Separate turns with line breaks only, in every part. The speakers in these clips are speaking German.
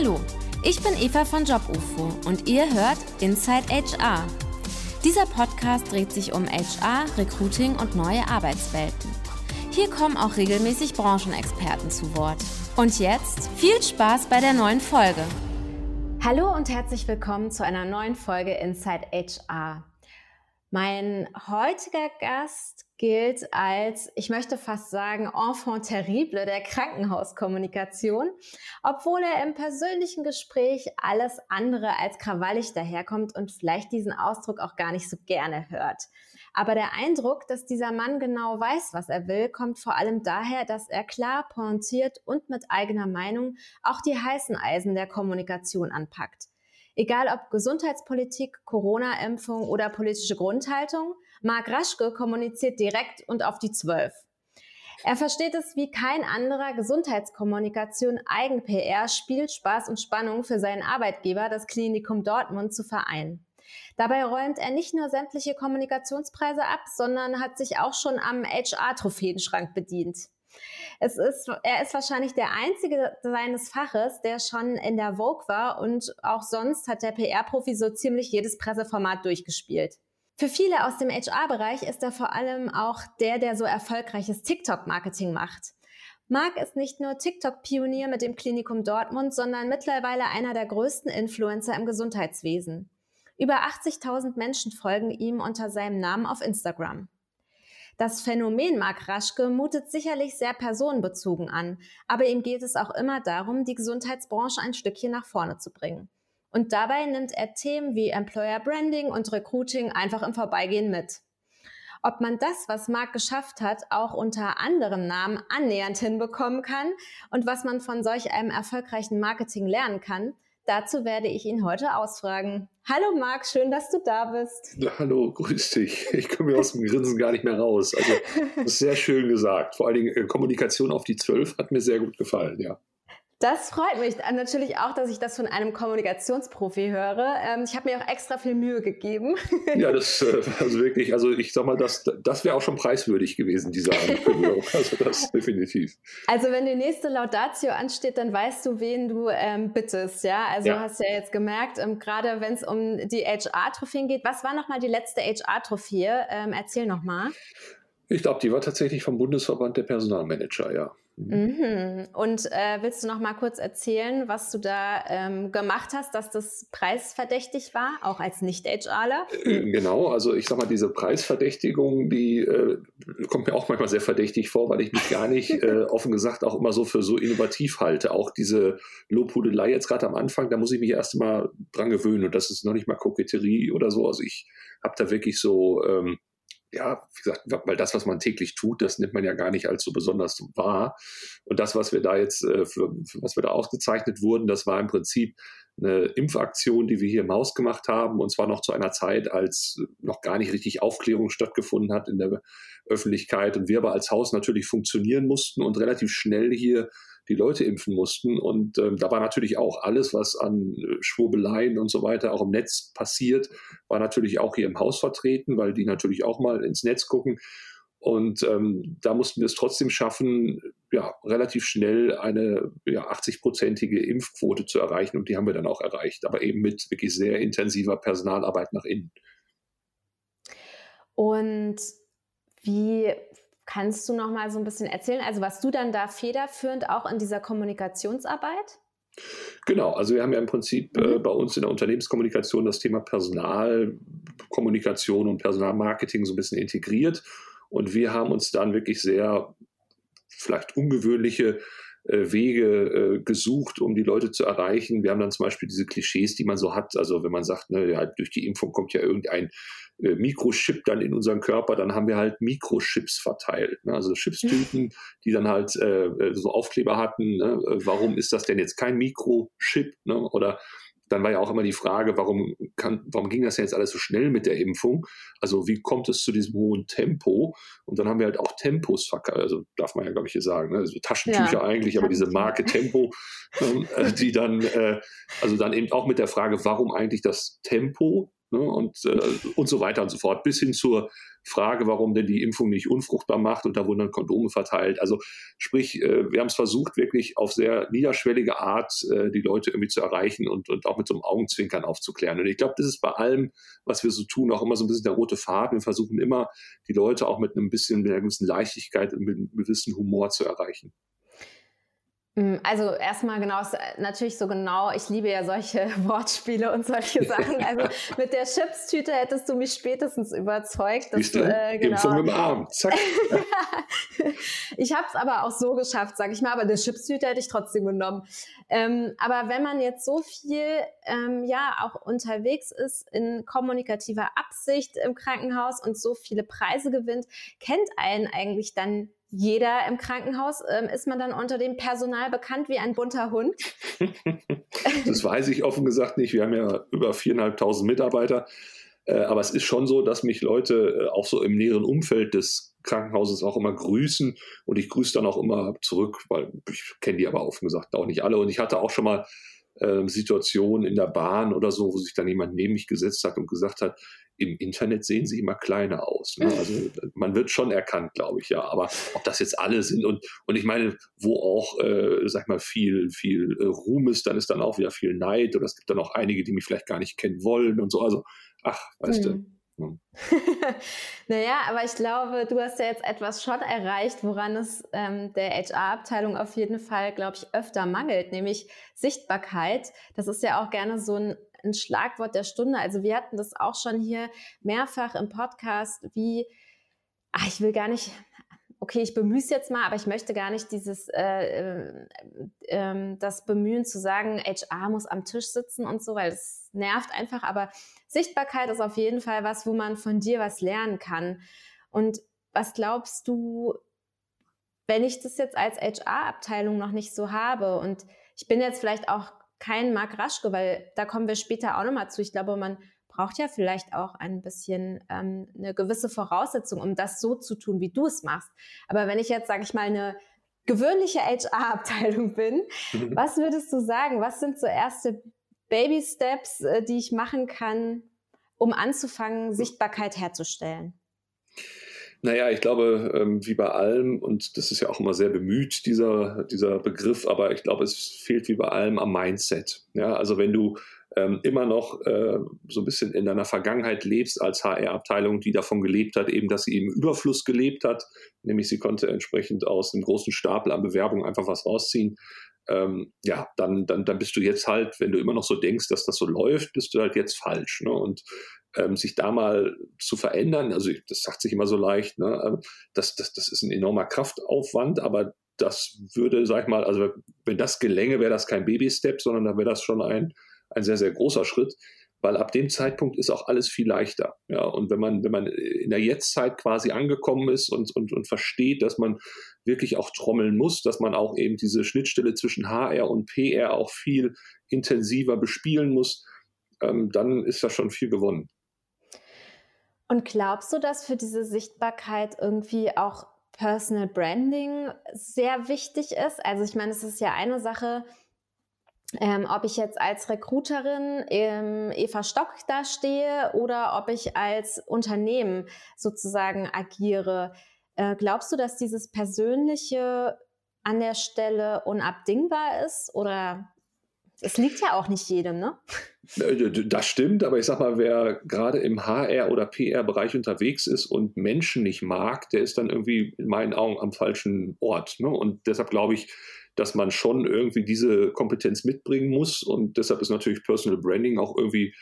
Hallo, ich bin Eva von JobUFO und ihr hört Inside HR. Dieser Podcast dreht sich um HR, Recruiting und neue Arbeitswelten. Hier kommen auch regelmäßig Branchenexperten zu Wort. Und jetzt viel Spaß bei der neuen Folge. Hallo und herzlich willkommen zu einer neuen Folge Inside HR. Mein heutiger Gast gilt als, ich möchte fast sagen, enfant terrible der Krankenhauskommunikation, obwohl er im persönlichen Gespräch alles andere als krawallig daherkommt und vielleicht diesen Ausdruck auch gar nicht so gerne hört. Aber der Eindruck, dass dieser Mann genau weiß, was er will, kommt vor allem daher, dass er klar, pointiert und mit eigener Meinung auch die heißen Eisen der Kommunikation anpackt. Egal ob Gesundheitspolitik, Corona-Impfung oder politische Grundhaltung, Marc Raschke kommuniziert direkt und auf die Zwölf. Er versteht es wie kein anderer Gesundheitskommunikation, Eigen-PR, Spiel, Spaß und Spannung für seinen Arbeitgeber, das Klinikum Dortmund, zu vereinen. Dabei räumt er nicht nur sämtliche Kommunikationspreise ab, sondern hat sich auch schon am HR-Trophäenschrank bedient. Es ist, er ist wahrscheinlich der einzige seines Faches, der schon in der Vogue war und auch sonst hat der PR-Profi so ziemlich jedes Presseformat durchgespielt. Für viele aus dem HR-Bereich ist er vor allem auch der, der so erfolgreiches TikTok-Marketing macht. Marc ist nicht nur TikTok-Pionier mit dem Klinikum Dortmund, sondern mittlerweile einer der größten Influencer im Gesundheitswesen. Über 80.000 Menschen folgen ihm unter seinem Namen auf Instagram. Das Phänomen Mark Raschke mutet sicherlich sehr personenbezogen an, aber ihm geht es auch immer darum, die Gesundheitsbranche ein Stückchen nach vorne zu bringen. Und dabei nimmt er Themen wie Employer Branding und Recruiting einfach im Vorbeigehen mit. Ob man das, was Marc geschafft hat, auch unter anderem Namen annähernd hinbekommen kann und was man von solch einem erfolgreichen Marketing lernen kann, Dazu werde ich ihn heute ausfragen. Hallo Marc, schön, dass du da bist.
hallo, grüß dich. Ich komme mir aus dem Grinsen gar nicht mehr raus. Also, das ist sehr schön gesagt. Vor allen Dingen äh, Kommunikation auf die Zwölf hat mir sehr gut gefallen, ja.
Das freut mich natürlich auch, dass ich das von einem Kommunikationsprofi höre. Ähm, ich habe mir auch extra viel Mühe gegeben.
Ja, das äh, also wirklich, also ich sag mal, das, das wäre auch schon preiswürdig gewesen, diese Ankündigung. Also das definitiv.
Also wenn die nächste Laudatio ansteht, dann weißt du, wen du ähm, bittest, ja. Also ja. du hast ja jetzt gemerkt, ähm, gerade wenn es um die HR-Trophäen geht. Was war nochmal die letzte HR-Trophäe? Ähm, erzähl nochmal.
Ich glaube, die war tatsächlich vom Bundesverband der Personalmanager, ja.
Mhm. Und äh, willst du noch mal kurz erzählen, was du da ähm, gemacht hast, dass das preisverdächtig war, auch als Nicht-HRler?
Äh, genau, also ich sag mal, diese Preisverdächtigung, die äh, kommt mir auch manchmal sehr verdächtig vor, weil ich mich gar nicht äh, offen gesagt auch immer so für so innovativ halte. Auch diese Lobhudelei jetzt gerade am Anfang, da muss ich mich erst mal dran gewöhnen und das ist noch nicht mal Koketterie oder so. Also ich habe da wirklich so ähm, ja, wie gesagt, weil das, was man täglich tut, das nimmt man ja gar nicht als so besonders wahr. Und das, was wir da jetzt, äh, für, für was wir da ausgezeichnet wurden, das war im Prinzip eine Impfaktion, die wir hier im Haus gemacht haben, und zwar noch zu einer Zeit, als noch gar nicht richtig Aufklärung stattgefunden hat in der Öffentlichkeit und wir aber als Haus natürlich funktionieren mussten und relativ schnell hier die Leute impfen mussten. Und ähm, da war natürlich auch alles, was an äh, Schwurbeleien und so weiter auch im Netz passiert, war natürlich auch hier im Haus vertreten, weil die natürlich auch mal ins Netz gucken. Und ähm, da mussten wir es trotzdem schaffen, ja, relativ schnell eine ja, 80-prozentige Impfquote zu erreichen. Und die haben wir dann auch erreicht, aber eben mit wirklich sehr intensiver Personalarbeit nach innen.
Und wie Kannst du noch mal so ein bisschen erzählen, also was du dann da federführend auch in dieser Kommunikationsarbeit?
Genau, also wir haben ja im Prinzip äh, mhm. bei uns in der Unternehmenskommunikation das Thema Personalkommunikation und Personalmarketing so ein bisschen integriert. Und wir haben uns dann wirklich sehr vielleicht ungewöhnliche äh, Wege äh, gesucht, um die Leute zu erreichen. Wir haben dann zum Beispiel diese Klischees, die man so hat. Also wenn man sagt, ne, ja, durch die Impfung kommt ja irgendein Mikrochip dann in unseren Körper, dann haben wir halt Mikrochips verteilt. Ne? Also Chipstüten, die dann halt äh, äh, so Aufkleber hatten. Ne? Warum ist das denn jetzt kein Mikrochip? Ne? Oder dann war ja auch immer die Frage, warum, kann, warum ging das jetzt alles so schnell mit der Impfung? Also wie kommt es zu diesem hohen Tempo? Und dann haben wir halt auch Tempos verkauft, also darf man ja, glaube ich, hier sagen, ne? also Taschentücher ja, eigentlich, aber diese Marke Tempo, ähm, äh, die dann, äh, also dann eben auch mit der Frage, warum eigentlich das Tempo? Ne, und, äh, und so weiter und so fort, bis hin zur Frage, warum denn die Impfung nicht unfruchtbar macht und da wurden dann Kondome verteilt. Also sprich, äh, wir haben es versucht, wirklich auf sehr niederschwellige Art äh, die Leute irgendwie zu erreichen und, und auch mit so einem Augenzwinkern aufzuklären. Und ich glaube, das ist bei allem, was wir so tun, auch immer so ein bisschen der rote Faden. Wir versuchen immer, die Leute auch mit einem bisschen, mit einer gewissen Leichtigkeit und mit einem gewissen Humor zu erreichen.
Mm, also erstmal genau, äh, natürlich so genau, ich liebe ja solche Wortspiele und solche Sachen. Also mit der Chipstüte hättest du mich spätestens überzeugt.
Dass, du, äh, genau. Impfung im Arm, zack.
ich habe es aber auch so geschafft, sage ich mal, aber eine Chipstüte hätte ich trotzdem genommen. Ähm, aber wenn man jetzt so viel ähm, ja auch unterwegs ist in kommunikativer Absicht im Krankenhaus und so viele Preise gewinnt, kennt einen eigentlich dann jeder im Krankenhaus ähm, ist man dann unter dem Personal bekannt wie ein bunter Hund?
das weiß ich offen gesagt nicht. Wir haben ja über viereinhalbtausend Mitarbeiter. Äh, aber es ist schon so, dass mich Leute äh, auch so im näheren Umfeld des Krankenhauses auch immer grüßen und ich grüße dann auch immer zurück, weil ich kenne die aber offen gesagt auch nicht alle. Und ich hatte auch schon mal äh, Situationen in der Bahn oder so, wo sich dann jemand neben mich gesetzt hat und gesagt hat, im Internet sehen sie immer kleiner aus. Ne? Also man wird schon erkannt, glaube ich, ja. Aber ob das jetzt alle sind und, und ich meine, wo auch, äh, sag mal, viel, viel äh, Ruhm ist, dann ist dann auch wieder viel Neid oder es gibt dann auch einige, die mich vielleicht gar nicht kennen wollen und so. Also, ach, weißt hm. du.
Hm. naja, aber ich glaube, du hast ja jetzt etwas schon erreicht, woran es ähm, der HR-Abteilung auf jeden Fall, glaube ich, öfter mangelt, nämlich Sichtbarkeit. Das ist ja auch gerne so ein ein Schlagwort der Stunde. Also wir hatten das auch schon hier mehrfach im Podcast, wie, ach, ich will gar nicht, okay, ich bemühe es jetzt mal, aber ich möchte gar nicht dieses, äh, äh, äh, das Bemühen zu sagen, HR muss am Tisch sitzen und so, weil es nervt einfach. Aber Sichtbarkeit ist auf jeden Fall was, wo man von dir was lernen kann. Und was glaubst du, wenn ich das jetzt als HR-Abteilung noch nicht so habe und ich bin jetzt vielleicht auch kein Mark Raschke, weil da kommen wir später auch nochmal zu. Ich glaube, man braucht ja vielleicht auch ein bisschen ähm, eine gewisse Voraussetzung, um das so zu tun, wie du es machst. Aber wenn ich jetzt, sage ich mal, eine gewöhnliche HR-Abteilung bin, was würdest du sagen? Was sind so erste Baby-Steps, äh, die ich machen kann, um anzufangen, Sichtbarkeit herzustellen?
Naja, ich glaube, ähm, wie bei allem, und das ist ja auch immer sehr bemüht, dieser, dieser Begriff, aber ich glaube, es fehlt wie bei allem am Mindset. Ja, also wenn du ähm, immer noch äh, so ein bisschen in deiner Vergangenheit lebst als HR-Abteilung, die davon gelebt hat, eben, dass sie im Überfluss gelebt hat, nämlich sie konnte entsprechend aus einem großen Stapel an Bewerbungen einfach was rausziehen, ähm, ja, dann, dann, dann bist du jetzt halt, wenn du immer noch so denkst, dass das so läuft, bist du halt jetzt falsch. Ne? Und ähm, sich da mal zu verändern, also das sagt sich immer so leicht, ne? Ähm, das, das, das ist ein enormer Kraftaufwand, aber das würde, sag ich mal, also wenn das gelänge, wäre das kein Baby-Step, sondern dann wäre das schon ein, ein sehr, sehr großer Schritt, weil ab dem Zeitpunkt ist auch alles viel leichter. Ja, und wenn man, wenn man in der Jetztzeit quasi angekommen ist und, und, und versteht, dass man wirklich auch trommeln muss, dass man auch eben diese Schnittstelle zwischen HR und PR auch viel intensiver bespielen muss, ähm, dann ist da schon viel gewonnen.
Und glaubst du, dass für diese Sichtbarkeit irgendwie auch Personal Branding sehr wichtig ist? Also ich meine, es ist ja eine Sache, ähm, ob ich jetzt als Recruiterin im Eva Stock da stehe oder ob ich als Unternehmen sozusagen agiere. Äh, glaubst du, dass dieses Persönliche an der Stelle unabdingbar ist oder es liegt ja auch nicht jedem, ne?
Äh, das stimmt, aber ich sag mal, wer gerade im HR- oder PR-Bereich unterwegs ist und Menschen nicht mag, der ist dann irgendwie in meinen Augen am falschen Ort. Ne? Und deshalb glaube ich, dass man schon irgendwie diese Kompetenz mitbringen muss. Und deshalb ist natürlich Personal Branding auch irgendwie,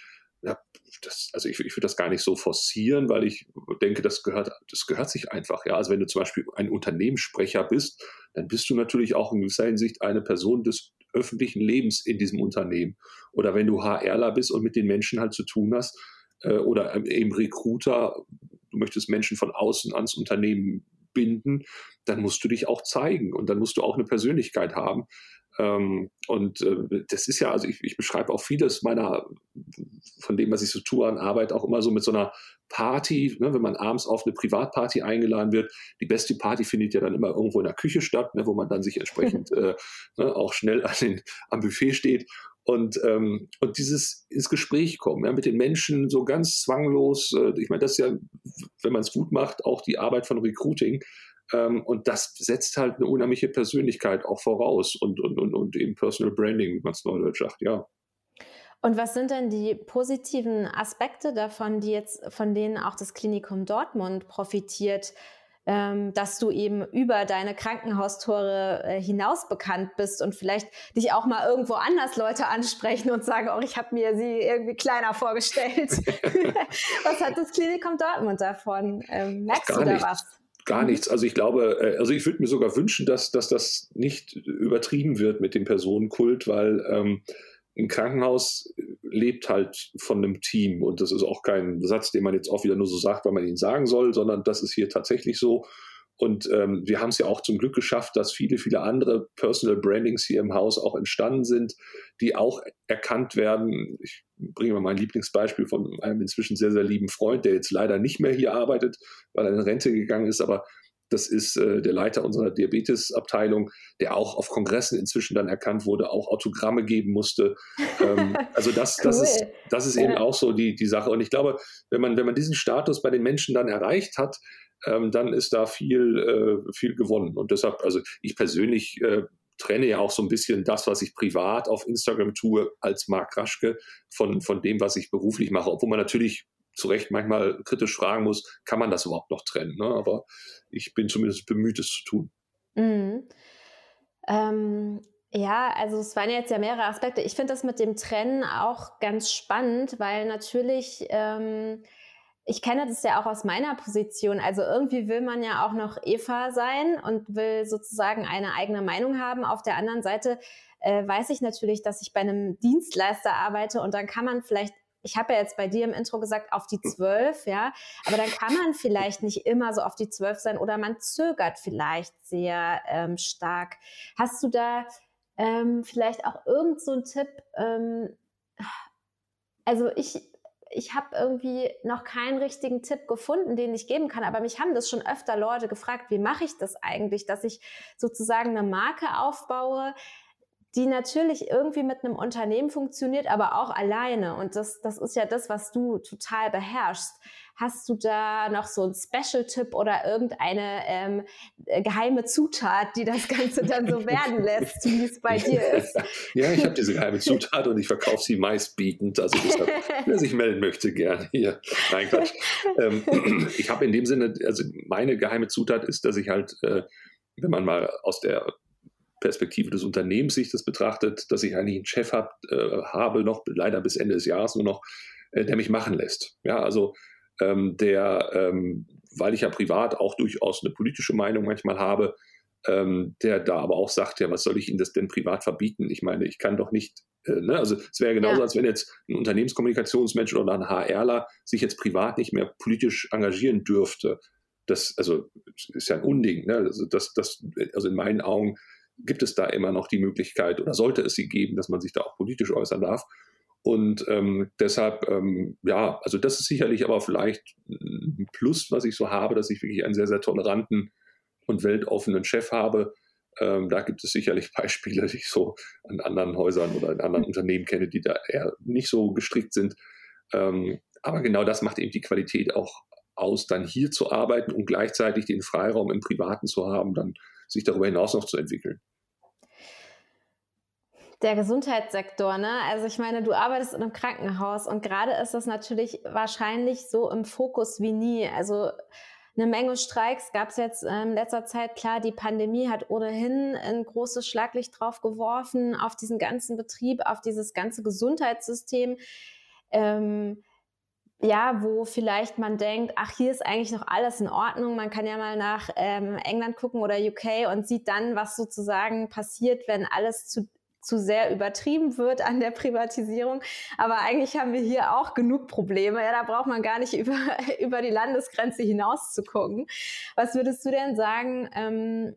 ja, das, also ich, ich würde das gar nicht so forcieren, weil ich denke, das gehört, das gehört sich einfach. Ja, also wenn du zum Beispiel ein Unternehmenssprecher bist, dann bist du natürlich auch in gewisser Hinsicht eine Person des öffentlichen Lebens in diesem Unternehmen. Oder wenn du HRler bist und mit den Menschen halt zu tun hast, äh, oder eben Recruiter, du möchtest Menschen von außen ans Unternehmen binden, dann musst du dich auch zeigen und dann musst du auch eine Persönlichkeit haben. Ähm, und äh, das ist ja, also ich, ich beschreibe auch vieles meiner, von dem, was ich so tue an Arbeit, auch immer so mit so einer Party, ne, wenn man abends auf eine Privatparty eingeladen wird. Die beste Party findet ja dann immer irgendwo in der Küche statt, ne, wo man dann sich entsprechend äh, ne, auch schnell an den, am Buffet steht. Und, ähm, und dieses ins Gespräch kommen, ja, mit den Menschen so ganz zwanglos, äh, ich meine, das ist ja, wenn man es gut macht, auch die Arbeit von Recruiting. Ähm, und das setzt halt eine unheimliche Persönlichkeit auch voraus und, und, und, und eben Personal Branding, wie man es neudeutsch sagt, ja.
Und was sind denn die positiven Aspekte davon, die jetzt, von denen auch das Klinikum Dortmund profitiert? Ähm, dass du eben über deine Krankenhaustore äh, hinaus bekannt bist und vielleicht dich auch mal irgendwo anders Leute ansprechen und sagen, oh, ich habe mir sie irgendwie kleiner vorgestellt. was hat das Klinikum Dortmund davon? Ähm, merkst du da nichts. was?
Gar mhm. nichts. Also ich glaube, äh, also ich würde mir sogar wünschen, dass, dass das nicht übertrieben wird mit dem Personenkult, weil ähm, ein Krankenhaus lebt halt von einem Team und das ist auch kein Satz, den man jetzt auch wieder nur so sagt, weil man ihn sagen soll, sondern das ist hier tatsächlich so. Und ähm, wir haben es ja auch zum Glück geschafft, dass viele, viele andere Personal Brandings hier im Haus auch entstanden sind, die auch erkannt werden. Ich bringe mal mein Lieblingsbeispiel von einem inzwischen sehr, sehr lieben Freund, der jetzt leider nicht mehr hier arbeitet, weil er in Rente gegangen ist, aber das ist äh, der Leiter unserer Diabetesabteilung, der auch auf Kongressen inzwischen dann erkannt wurde, auch Autogramme geben musste. Ähm, also das, cool. das ist, das ist ja. eben auch so die, die Sache. Und ich glaube, wenn man, wenn man diesen Status bei den Menschen dann erreicht hat, ähm, dann ist da viel, äh, viel gewonnen. Und deshalb, also ich persönlich äh, trenne ja auch so ein bisschen das, was ich privat auf Instagram tue, als Marc Raschke von, von dem, was ich beruflich mache. Obwohl man natürlich zu Recht manchmal kritisch fragen muss, kann man das überhaupt noch trennen? Ne? Aber ich bin zumindest bemüht, es zu tun.
Mhm. Ähm, ja, also es waren jetzt ja mehrere Aspekte. Ich finde das mit dem Trennen auch ganz spannend, weil natürlich, ähm, ich kenne das ja auch aus meiner Position. Also irgendwie will man ja auch noch Eva sein und will sozusagen eine eigene Meinung haben. Auf der anderen Seite äh, weiß ich natürlich, dass ich bei einem Dienstleister arbeite und dann kann man vielleicht ich habe ja jetzt bei dir im Intro gesagt, auf die zwölf, ja, aber dann kann man vielleicht nicht immer so auf die zwölf sein oder man zögert vielleicht sehr ähm, stark. Hast du da ähm, vielleicht auch irgend so einen Tipp? Ähm, also ich, ich habe irgendwie noch keinen richtigen Tipp gefunden, den ich geben kann, aber mich haben das schon öfter Leute gefragt, wie mache ich das eigentlich, dass ich sozusagen eine Marke aufbaue, die natürlich irgendwie mit einem Unternehmen funktioniert, aber auch alleine. Und das, das ist ja das, was du total beherrschst. Hast du da noch so einen Special-Tipp oder irgendeine ähm, äh, geheime Zutat, die das Ganze dann so werden lässt, wie es bei dir ist?
Ja, ich habe diese geheime Zutat und ich verkaufe sie meistbietend. Also deshalb, wer sich melden möchte, gerne hier. Nein, Quatsch. Ähm, ich habe in dem Sinne, also meine geheime Zutat ist, dass ich halt, äh, wenn man mal aus der Perspektive des Unternehmens sich das betrachtet, dass ich eigentlich einen Chef hab, äh, habe, noch leider bis Ende des Jahres nur noch, äh, der mich machen lässt. Ja, also ähm, der, ähm, weil ich ja privat auch durchaus eine politische Meinung manchmal habe, ähm, der da aber auch sagt, ja, was soll ich Ihnen das denn privat verbieten? Ich meine, ich kann doch nicht, äh, ne? also es wäre genauso, ja. als wenn jetzt ein Unternehmenskommunikationsmensch oder ein HRler sich jetzt privat nicht mehr politisch engagieren dürfte. Das, also, ist ja ein Unding. Ne? Also, das, das, also in meinen Augen gibt es da immer noch die Möglichkeit oder sollte es sie geben, dass man sich da auch politisch äußern darf. Und ähm, deshalb, ähm, ja, also das ist sicherlich aber vielleicht ein Plus, was ich so habe, dass ich wirklich einen sehr, sehr toleranten und weltoffenen Chef habe. Ähm, da gibt es sicherlich Beispiele, die ich so an anderen Häusern oder in anderen Unternehmen kenne, die da eher nicht so gestrickt sind. Ähm, aber genau das macht eben die Qualität auch aus, dann hier zu arbeiten und gleichzeitig den Freiraum im Privaten zu haben, dann sich darüber hinaus noch zu entwickeln.
Der Gesundheitssektor, ne? Also ich meine, du arbeitest in einem Krankenhaus und gerade ist das natürlich wahrscheinlich so im Fokus wie nie. Also eine Menge Streiks gab es jetzt in letzter Zeit. Klar, die Pandemie hat ohnehin ein großes Schlaglicht drauf geworfen auf diesen ganzen Betrieb, auf dieses ganze Gesundheitssystem. Ähm, ja, wo vielleicht man denkt, ach, hier ist eigentlich noch alles in Ordnung. Man kann ja mal nach ähm, England gucken oder UK und sieht dann, was sozusagen passiert, wenn alles zu, zu sehr übertrieben wird an der Privatisierung. Aber eigentlich haben wir hier auch genug Probleme. Ja, da braucht man gar nicht über, über die Landesgrenze hinaus zu gucken. Was würdest du denn sagen, ähm,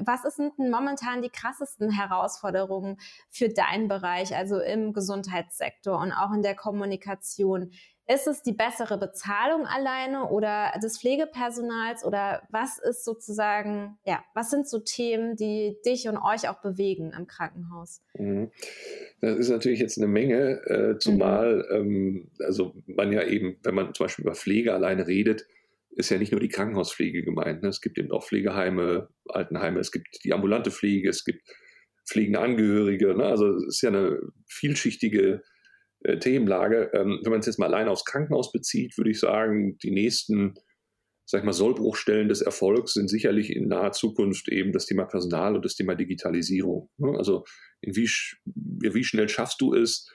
was sind denn momentan die krassesten Herausforderungen für deinen Bereich, also im Gesundheitssektor und auch in der Kommunikation? Ist es die bessere Bezahlung alleine oder des Pflegepersonals oder was ist sozusagen, ja, was sind so Themen, die dich und euch auch bewegen im Krankenhaus?
Mhm. Das ist natürlich jetzt eine Menge, äh, zumal mhm. ähm, also man ja eben, wenn man zum Beispiel über Pflege alleine redet, ist ja nicht nur die Krankenhauspflege gemeint. Ne? Es gibt eben auch Pflegeheime, Altenheime, es gibt die ambulante Pflege, es gibt pflegende Angehörige. Ne? Also es ist ja eine vielschichtige äh, Themenlage. Ähm, wenn man es jetzt mal allein aufs Krankenhaus bezieht, würde ich sagen, die nächsten, sag ich mal, Sollbruchstellen des Erfolgs sind sicherlich in naher Zukunft eben das Thema Personal und das Thema Digitalisierung. Ne? Also wie, wie schnell schaffst du es,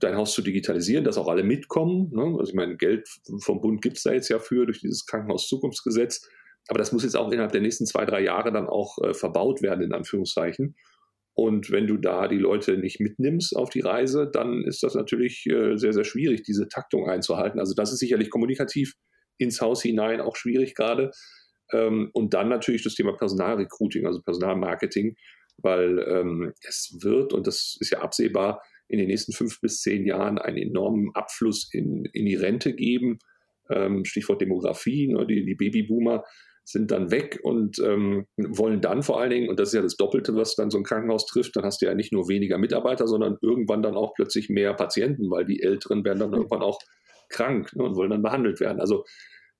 dein Haus zu digitalisieren, dass auch alle mitkommen. Ne? Also ich meine, Geld vom Bund gibt es da jetzt ja für durch dieses Krankenhauszukunftsgesetz. Aber das muss jetzt auch innerhalb der nächsten zwei, drei Jahre dann auch äh, verbaut werden, in Anführungszeichen. Und wenn du da die Leute nicht mitnimmst auf die Reise, dann ist das natürlich äh, sehr, sehr schwierig, diese Taktung einzuhalten. Also das ist sicherlich kommunikativ ins Haus hinein auch schwierig gerade. Ähm, und dann natürlich das Thema Personalrecruiting, also Personalmarketing, weil ähm, es wird, und das ist ja absehbar, in den nächsten fünf bis zehn Jahren einen enormen Abfluss in, in die Rente geben. Ähm, Stichwort Demografie, ne, die, die Babyboomer sind dann weg und ähm, wollen dann vor allen Dingen, und das ist ja das Doppelte, was dann so ein Krankenhaus trifft, dann hast du ja nicht nur weniger Mitarbeiter, sondern irgendwann dann auch plötzlich mehr Patienten, weil die Älteren werden dann irgendwann auch krank ne, und wollen dann behandelt werden. Also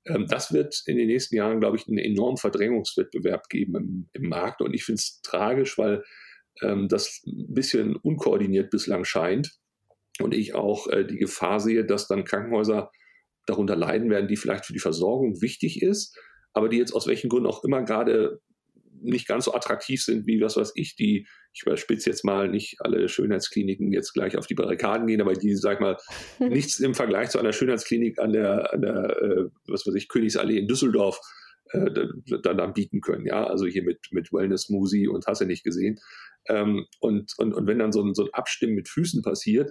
ähm, das wird in den nächsten Jahren, glaube ich, einen enormen Verdrängungswettbewerb geben im, im Markt. Und ich finde es tragisch, weil ähm, das ein bisschen unkoordiniert bislang scheint. Und ich auch äh, die Gefahr sehe, dass dann Krankenhäuser darunter leiden werden, die vielleicht für die Versorgung wichtig ist, aber die jetzt aus welchen Gründen auch immer gerade nicht ganz so attraktiv sind wie was weiß ich, die, ich überspitze jetzt mal, nicht alle Schönheitskliniken jetzt gleich auf die Barrikaden gehen, aber die, sag mal, nichts im Vergleich zu einer Schönheitsklinik an der, an der äh, was weiß ich, Königsallee in Düsseldorf äh, dann, bieten können. Ja, also hier mit, mit Wellness Musi und hast du nicht gesehen. Ähm, und, und, und wenn dann so ein, so ein Abstimmen mit Füßen passiert,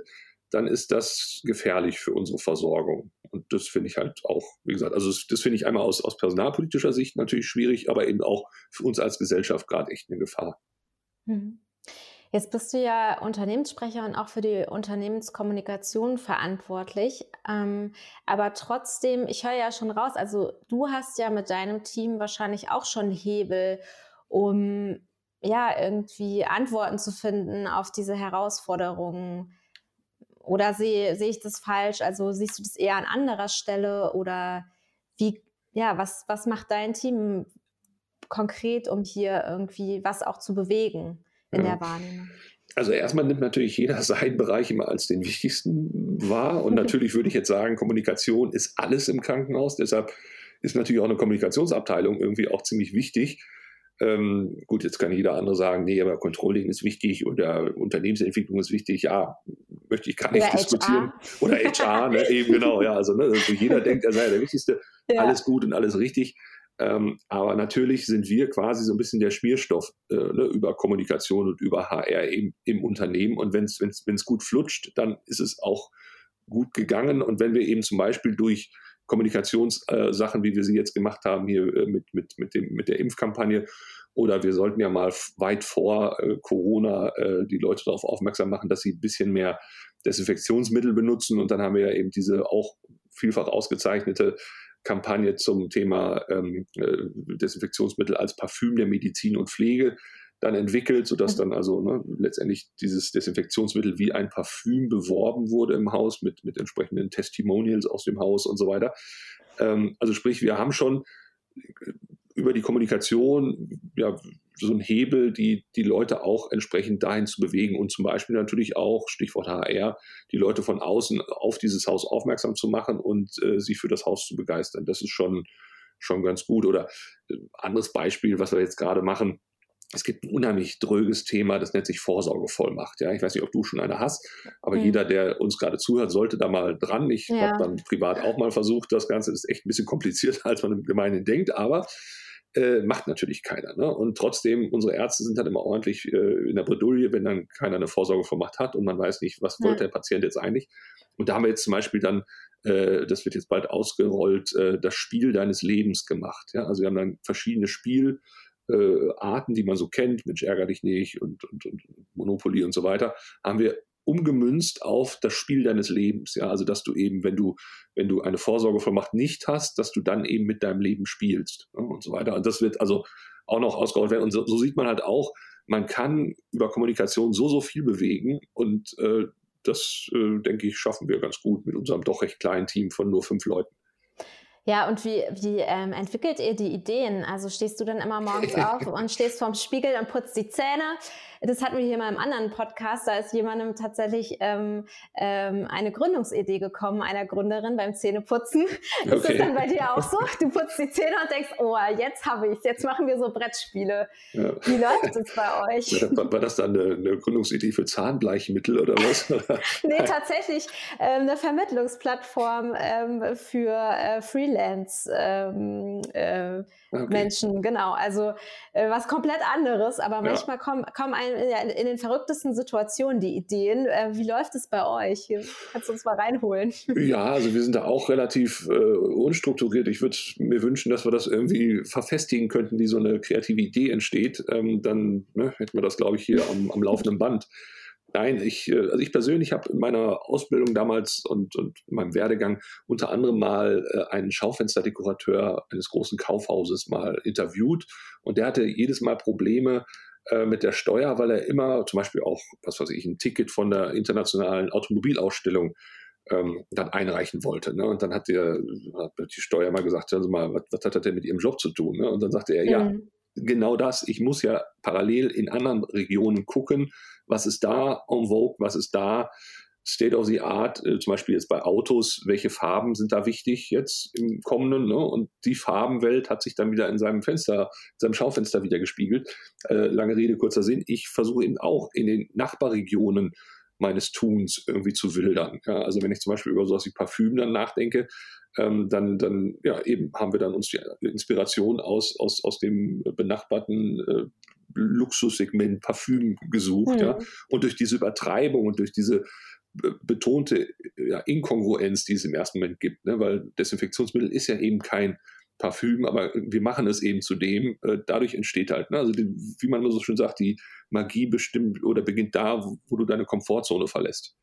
dann ist das gefährlich für unsere Versorgung. Und das finde ich halt auch, wie gesagt, also das, das finde ich einmal aus, aus personalpolitischer Sicht natürlich schwierig, aber eben auch für uns als Gesellschaft gerade echt eine Gefahr.
Mhm. Jetzt bist du ja Unternehmenssprecher und auch für die Unternehmenskommunikation verantwortlich. Ähm, aber trotzdem, ich höre ja schon raus, also du hast ja mit deinem Team wahrscheinlich auch schon Hebel, um ja irgendwie Antworten zu finden auf diese Herausforderungen oder sehe, sehe ich das falsch? Also siehst du das eher an anderer Stelle oder wie, ja, was, was macht dein Team konkret, um hier irgendwie was auch zu bewegen in ja. der Wahrnehmung?
Also erstmal nimmt natürlich jeder seinen Bereich immer als den wichtigsten wahr. Und natürlich würde ich jetzt sagen, Kommunikation ist alles im Krankenhaus. Deshalb ist natürlich auch eine Kommunikationsabteilung irgendwie auch ziemlich wichtig. Ähm, gut, jetzt kann jeder andere sagen, nee, aber Controlling ist wichtig oder Unternehmensentwicklung ist wichtig. Ja, möchte ich gar nicht oder diskutieren. HR. Oder HR, ne? eben genau, ja. Also, ne, also jeder denkt, er sei der Wichtigste, ja. alles gut und alles richtig. Ähm, aber natürlich sind wir quasi so ein bisschen der Schmierstoff äh, ne, über Kommunikation und über HR eben im Unternehmen. Und wenn es gut flutscht, dann ist es auch gut gegangen. Und wenn wir eben zum Beispiel durch Kommunikationssachen, äh, wie wir sie jetzt gemacht haben, hier äh, mit, mit, mit, dem, mit der Impfkampagne, oder wir sollten ja mal weit vor äh, Corona äh, die Leute darauf aufmerksam machen, dass sie ein bisschen mehr Desinfektionsmittel benutzen. Und dann haben wir ja eben diese auch vielfach ausgezeichnete Kampagne zum Thema ähm, äh, Desinfektionsmittel als Parfüm der Medizin und Pflege dann entwickelt, sodass mhm. dann also ne, letztendlich dieses Desinfektionsmittel wie ein Parfüm beworben wurde im Haus mit, mit entsprechenden Testimonials aus dem Haus und so weiter. Ähm, also sprich, wir haben schon über die Kommunikation ja, so ein Hebel, die, die Leute auch entsprechend dahin zu bewegen und zum Beispiel natürlich auch, Stichwort HR, die Leute von außen auf dieses Haus aufmerksam zu machen und äh, sie für das Haus zu begeistern. Das ist schon, schon ganz gut. Oder äh, anderes Beispiel, was wir jetzt gerade machen, es gibt ein unheimlich dröges Thema, das nennt sich Vorsorgevollmacht. Ja, ich weiß nicht, ob du schon eine hast, aber mhm. jeder, der uns gerade zuhört, sollte da mal dran. Ich ja. habe dann privat auch mal versucht. Das Ganze ist echt ein bisschen komplizierter, als man im Gemeinen denkt, aber äh, macht natürlich keiner. Ne? Und trotzdem, unsere Ärzte sind halt immer ordentlich äh, in der Bredouille, wenn dann keiner eine Vorsorgevollmacht hat und man weiß nicht, was wollte der Patient jetzt eigentlich. Und da haben wir jetzt zum Beispiel dann, äh, das wird jetzt bald ausgerollt, äh, das Spiel deines Lebens gemacht. Ja? Also wir haben dann verschiedene Spielarten, äh, die man so kennt, Mensch, ärger dich nicht und, und, und Monopoly und so weiter, haben wir umgemünzt auf das Spiel deines Lebens. Ja, also dass du eben, wenn du, wenn du eine Vorsorgevollmacht nicht hast, dass du dann eben mit deinem Leben spielst ne, und so weiter. Und das wird also auch noch ausgerollt werden. Und so, so, sieht man halt auch, man kann über Kommunikation so, so viel bewegen und äh, das, äh, denke ich, schaffen wir ganz gut mit unserem doch recht kleinen Team von nur fünf Leuten.
Ja, und wie, wie ähm, entwickelt ihr die Ideen? Also stehst du dann immer morgens auf und stehst vorm Spiegel und putzt die Zähne? Das hatten wir hier mal im anderen Podcast. Da ist jemandem tatsächlich ähm, ähm, eine Gründungsidee gekommen, einer Gründerin beim Zähneputzen. Okay. Ist das dann bei dir auch so? Du putzt die Zähne und denkst, oh, jetzt habe ich es, jetzt machen wir so Brettspiele. Ja. Wie läuft das bei euch?
War, war das dann eine, eine, Gründungsidee für Zahnbleichmittel oder was?
nee, tatsächlich ähm, eine Vermittlungsplattform ähm, für äh, Freelance. Ähm, äh, okay. Menschen, genau. Also äh, was komplett anderes, aber manchmal ja. kommen, kommen einem in, in, den verrücktesten Situationen die Ideen. Äh, wie läuft es bei euch? Hier, kannst du uns mal reinholen?
Ja, also wir sind da auch relativ äh, unstrukturiert. Ich würde mir wünschen, dass wir das irgendwie verfestigen könnten, wie so eine kreative Idee entsteht. Ähm, dann ne, hätten wir das, glaube ich, hier am, am laufenden Band. Nein, ich, äh, also ich persönlich habe in meiner Ausbildung damals und, und in meinem Werdegang unter anderem mal äh, einen Schaufensterdekorateur eines großen Kaufhauses mal interviewt und der hatte jedes Mal Probleme äh, mit der Steuer, weil er immer zum Beispiel auch, was weiß ich, ein Ticket von der internationalen Automobilausstellung ähm, dann einreichen wollte. Ne? Und dann hat, der, hat die Steuer mal gesagt, hören Sie mal, was, was hat das denn mit Ihrem Job zu tun? Ne? Und dann sagte er, mhm. ja, genau das. Ich muss ja parallel in anderen Regionen gucken, was ist da en vogue, was ist da State of the Art, äh, zum Beispiel jetzt bei Autos, welche Farben sind da wichtig jetzt im kommenden, ne? Und die Farbenwelt hat sich dann wieder in seinem Fenster, in seinem Schaufenster wieder gespiegelt. Äh, lange Rede, kurzer Sinn. Ich versuche eben auch in den Nachbarregionen meines Tuns irgendwie zu wildern. Ja, also wenn ich zum Beispiel über sowas wie Parfüm dann nachdenke, ähm, dann, dann ja, eben haben wir dann uns die Inspiration aus, aus, aus dem benachbarten äh, Luxussegment Parfüm gesucht. Mhm. Ja? Und durch diese Übertreibung und durch diese betonte ja, Inkongruenz, die es im ersten Moment gibt, ne? weil Desinfektionsmittel ist ja eben kein Parfüm, aber wir machen es eben zu dem. Äh, dadurch entsteht halt, ne? also die, wie man so schön sagt, die Magie bestimmt oder beginnt da, wo, wo du deine Komfortzone verlässt.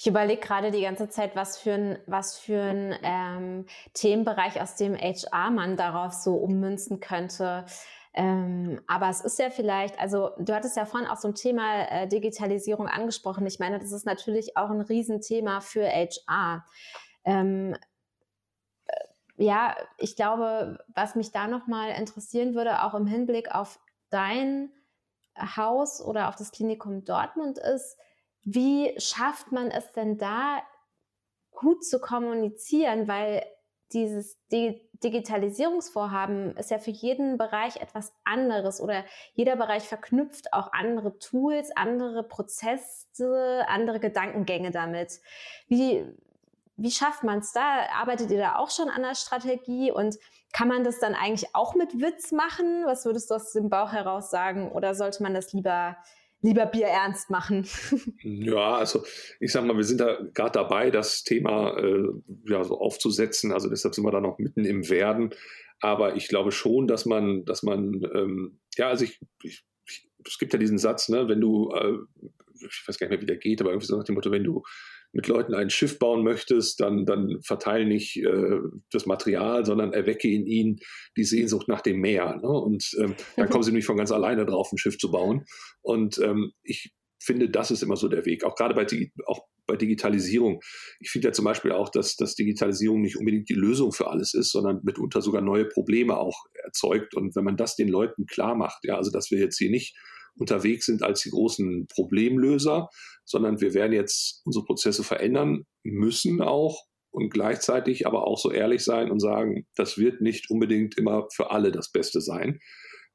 Ich überlege gerade die ganze Zeit, was für ein, was für ein ähm, Themenbereich aus dem HR man darauf so ummünzen könnte. Ähm, aber es ist ja vielleicht, also du hattest ja vorhin auch so ein Thema äh, Digitalisierung angesprochen. Ich meine, das ist natürlich auch ein Riesenthema für HR. Ähm, äh, ja, ich glaube, was mich da nochmal interessieren würde, auch im Hinblick auf dein Haus oder auf das Klinikum Dortmund ist, wie schafft man es denn da gut zu kommunizieren? Weil dieses Digitalisierungsvorhaben ist ja für jeden Bereich etwas anderes oder jeder Bereich verknüpft auch andere Tools, andere Prozesse, andere Gedankengänge damit. Wie, wie schafft man es da? Arbeitet ihr da auch schon an der Strategie und kann man das dann eigentlich auch mit Witz machen? Was würdest du aus dem Bauch heraus sagen? Oder sollte man das lieber lieber Bier ernst machen?
Ja, also ich sag mal, wir sind da gerade dabei, das Thema äh, ja, so aufzusetzen. Also deshalb sind wir da noch mitten im Werden. Aber ich glaube schon, dass man, dass man, ähm, ja, also ich, ich, ich, es gibt ja diesen Satz, ne, wenn du, äh, ich weiß gar nicht mehr, wie der geht, aber irgendwie so nach dem Motto, wenn du mit Leuten ein Schiff bauen möchtest, dann, dann verteile nicht äh, das Material, sondern erwecke in ihnen die Sehnsucht nach dem Meer. Ne? Und ähm, dann kommen sie nämlich von ganz alleine drauf, ein Schiff zu bauen. Und ähm, ich finde, das ist immer so der Weg. Auch gerade bei, auch bei Digitalisierung. Ich finde ja zum Beispiel auch, dass, dass Digitalisierung nicht unbedingt die Lösung für alles ist, sondern mitunter sogar neue Probleme auch erzeugt. Und wenn man das den Leuten klar macht, ja, also dass wir jetzt hier nicht unterwegs sind als die großen Problemlöser, sondern wir werden jetzt unsere Prozesse verändern, müssen auch und gleichzeitig aber auch so ehrlich sein und sagen, das wird nicht unbedingt immer für alle das Beste sein.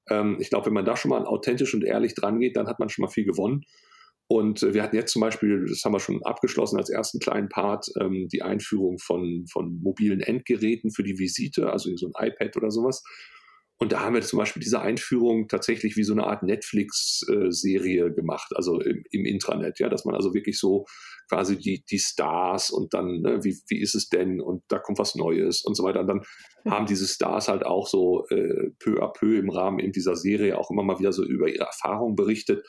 Ähm, ich glaube, wenn man da schon mal authentisch und ehrlich dran geht, dann hat man schon mal viel gewonnen. Und äh, wir hatten jetzt zum Beispiel, das haben wir schon abgeschlossen als ersten kleinen Part, ähm, die Einführung von, von mobilen Endgeräten für die Visite, also so ein iPad oder sowas. Und da haben wir zum Beispiel diese Einführung tatsächlich wie so eine Art Netflix-Serie gemacht, also im, im, Intranet, ja, dass man also wirklich so quasi die, die Stars und dann, ne, wie, wie ist es denn und da kommt was Neues und so weiter. Und dann haben diese Stars halt auch so äh, peu à peu im Rahmen in dieser Serie auch immer mal wieder so über ihre Erfahrungen berichtet.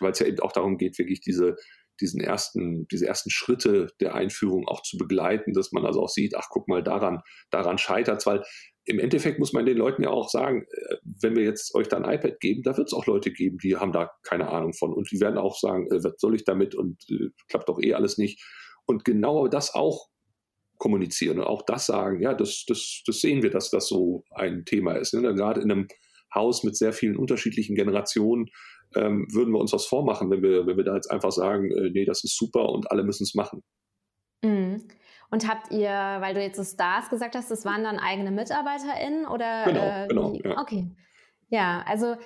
weil es ja eben auch darum geht, wirklich diese, diesen ersten, diese ersten Schritte der Einführung auch zu begleiten, dass man also auch sieht, ach guck mal, daran, daran scheitert es, weil im Endeffekt muss man den Leuten ja auch sagen, äh, wenn wir jetzt euch da ein iPad geben, da wird es auch Leute geben, die haben da keine Ahnung von und die werden auch sagen, äh, was soll ich damit und äh, klappt doch eh alles nicht. Und genau das auch kommunizieren und auch das sagen, ja, das, das, das sehen wir, dass das so ein Thema ist. Ne? Gerade in einem Haus mit sehr vielen unterschiedlichen Generationen ähm, würden wir uns was vormachen, wenn wir, wenn wir da jetzt einfach sagen, äh, nee, das ist super und alle müssen es machen.
Mhm. Und habt ihr, weil du jetzt so Stars gesagt hast, das waren dann eigene MitarbeiterInnen oder?
Genau, äh, genau.
Ja. Okay. Ja, also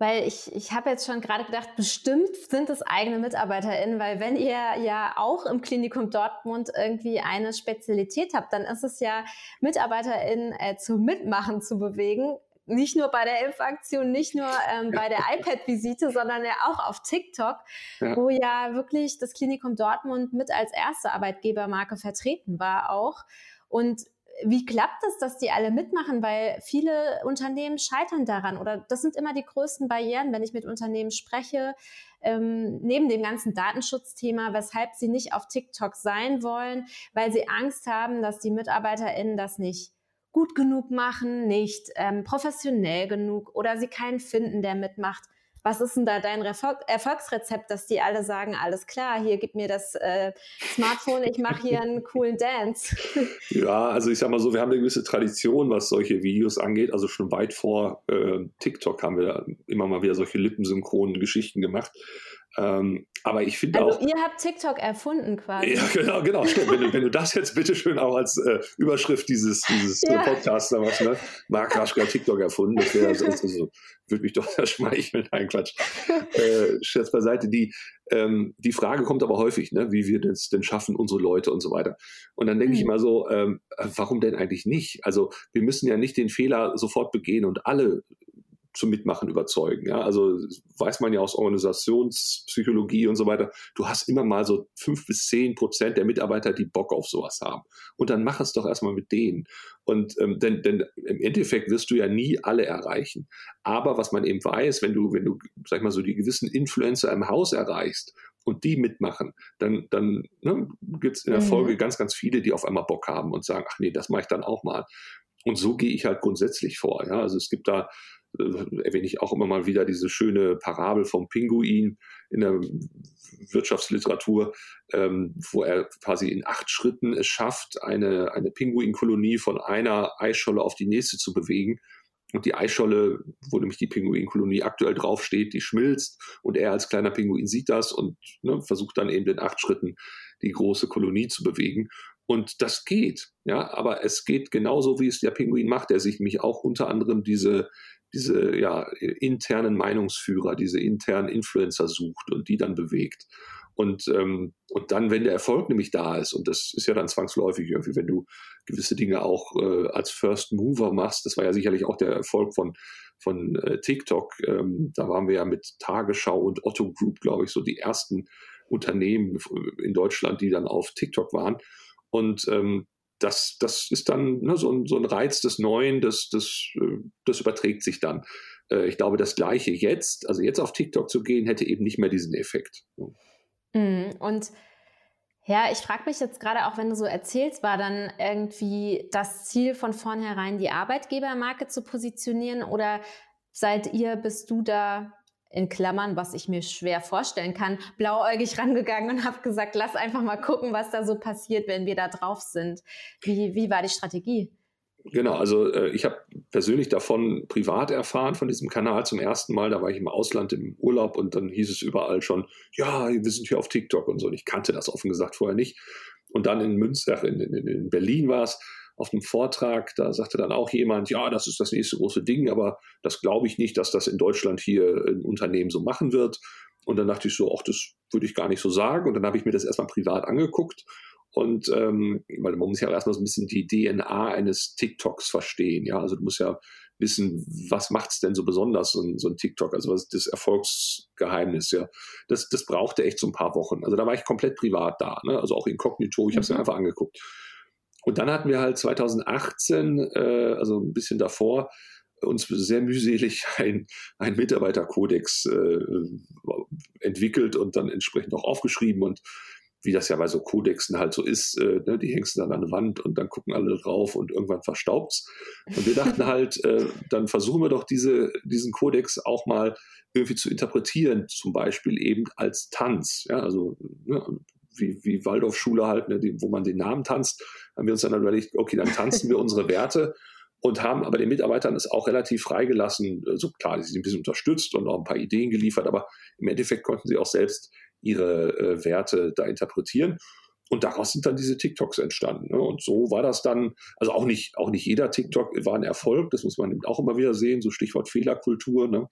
weil ich, ich habe jetzt schon gerade gedacht, bestimmt sind es eigene MitarbeiterInnen, weil wenn ihr ja auch im Klinikum Dortmund irgendwie eine Spezialität habt, dann ist es ja MitarbeiterInnen äh, zum Mitmachen zu bewegen nicht nur bei der Impfaktion, nicht nur ähm, bei der iPad-Visite, sondern ja auch auf TikTok, ja. wo ja wirklich das Klinikum Dortmund mit als erste Arbeitgebermarke vertreten war auch. Und wie klappt es, dass die alle mitmachen? Weil viele Unternehmen scheitern daran oder das sind immer die größten Barrieren, wenn ich mit Unternehmen spreche, ähm, neben dem ganzen Datenschutzthema, weshalb sie nicht auf TikTok sein wollen, weil sie Angst haben, dass die MitarbeiterInnen das nicht gut genug machen, nicht ähm, professionell genug oder sie keinen finden, der mitmacht. Was ist denn da dein Erfolg Erfolgsrezept, dass die alle sagen, alles klar, hier gib mir das äh, Smartphone, ich mache hier einen coolen Dance?
Ja, also ich sag mal so, wir haben eine gewisse Tradition, was solche Videos angeht. Also schon weit vor äh, TikTok haben wir immer mal wieder solche lippensynchronen Geschichten gemacht. Ähm, aber ich finde
also
auch.
Ihr habt TikTok erfunden quasi.
Ja, genau, genau, stimmt. Wenn du, wenn du das jetzt bitteschön auch als äh, Überschrift dieses, dieses ja. Podcasts da machst, ne? Marc Raschka TikTok erfunden, das wäre also, also, würde mich doch schmeicheln. Nein, Quatsch. Äh, Scherz beiseite. Die, ähm, die Frage kommt aber häufig, ne? wie wir das denn schaffen, unsere Leute und so weiter. Und dann denke mhm. ich immer so, ähm, warum denn eigentlich nicht? Also wir müssen ja nicht den Fehler sofort begehen und alle zum Mitmachen überzeugen. Ja? Also weiß man ja aus Organisationspsychologie und so weiter, du hast immer mal so fünf bis zehn Prozent der Mitarbeiter, die Bock auf sowas haben. Und dann mach es doch erstmal mit denen. Und ähm, denn, denn im Endeffekt wirst du ja nie alle erreichen. Aber was man eben weiß, wenn du, wenn du, sag ich mal, so die gewissen Influencer im Haus erreichst und die mitmachen, dann, dann ne, gibt es in der mhm. Folge ganz, ganz viele, die auf einmal Bock haben und sagen, ach nee, das mache ich dann auch mal. Und so gehe ich halt grundsätzlich vor. Ja? Also es gibt da erwähne ich auch immer mal wieder diese schöne Parabel vom Pinguin in der Wirtschaftsliteratur, ähm, wo er quasi in acht Schritten es schafft, eine, eine Pinguinkolonie von einer Eisscholle auf die nächste zu bewegen. Und die Eisscholle, wo nämlich die Pinguinkolonie aktuell draufsteht, die schmilzt und er als kleiner Pinguin sieht das und ne, versucht dann eben in acht Schritten die große Kolonie zu bewegen. Und das geht, ja, aber es geht genauso, wie es der Pinguin macht, der sich nämlich auch unter anderem diese, diese ja, internen Meinungsführer, diese internen Influencer sucht und die dann bewegt. Und, ähm, und dann, wenn der Erfolg nämlich da ist, und das ist ja dann zwangsläufig irgendwie, wenn du gewisse Dinge auch äh, als First Mover machst, das war ja sicherlich auch der Erfolg von, von äh, TikTok. Ähm, da waren wir ja mit Tagesschau und Otto Group, glaube ich, so die ersten Unternehmen in Deutschland, die dann auf TikTok waren. Und ähm, das, das ist dann ne, so, ein, so ein Reiz des Neuen, das, das, äh, das überträgt sich dann. Äh, ich glaube, das Gleiche jetzt, also jetzt auf TikTok zu gehen, hätte eben nicht mehr diesen Effekt.
Mhm. Und ja, ich frage mich jetzt gerade auch, wenn du so erzählst, war dann irgendwie das Ziel von vornherein, die Arbeitgebermarke zu positionieren oder seid ihr, bist du da in Klammern, was ich mir schwer vorstellen kann, blauäugig rangegangen und habe gesagt, lass einfach mal gucken, was da so passiert, wenn wir da drauf sind. Wie, wie war die Strategie?
Genau, also äh, ich habe persönlich davon privat erfahren, von diesem Kanal zum ersten Mal. Da war ich im Ausland im Urlaub und dann hieß es überall schon, ja, wir sind hier auf TikTok und so. Und ich kannte das offen gesagt vorher nicht. Und dann in Münster, in, in, in Berlin war es, auf einem Vortrag, da sagte dann auch jemand, ja, das ist das nächste große Ding, aber das glaube ich nicht, dass das in Deutschland hier ein Unternehmen so machen wird. Und dann dachte ich so, ach, das würde ich gar nicht so sagen. Und dann habe ich mir das erstmal privat angeguckt. Und ähm, weil man muss ja auch erstmal so ein bisschen die DNA eines TikToks verstehen. Ja, also du musst ja wissen, was macht es denn so besonders, so ein, so ein, TikTok, also was ist das Erfolgsgeheimnis, ja. Das, das brauchte echt so ein paar Wochen. Also da war ich komplett privat da, ne? also auch inkognito, ich habe es mir mhm. einfach angeguckt. Und dann hatten wir halt 2018, äh, also ein bisschen davor, uns sehr mühselig ein, ein Mitarbeiterkodex äh, entwickelt und dann entsprechend auch aufgeschrieben und wie das ja bei so Kodexen halt so ist, äh, ne, die hängst dann an der Wand und dann gucken alle drauf und irgendwann verstaubt's. Und wir dachten halt, äh, dann versuchen wir doch diese, diesen Kodex auch mal irgendwie zu interpretieren, zum Beispiel eben als Tanz. Ja, also ne, wie, wie Waldorfschule halt, ne, die, wo man den Namen tanzt, haben wir uns dann überlegt, okay, dann tanzen wir unsere Werte und haben aber den Mitarbeitern es auch relativ freigelassen. So also klar, sie sind ein bisschen unterstützt und auch ein paar Ideen geliefert, aber im Endeffekt konnten sie auch selbst ihre äh, Werte da interpretieren. Und daraus sind dann diese TikToks entstanden. Ne? Und so war das dann, also auch nicht, auch nicht jeder TikTok war ein Erfolg, das muss man auch immer wieder sehen, so Stichwort Fehlerkultur, ne?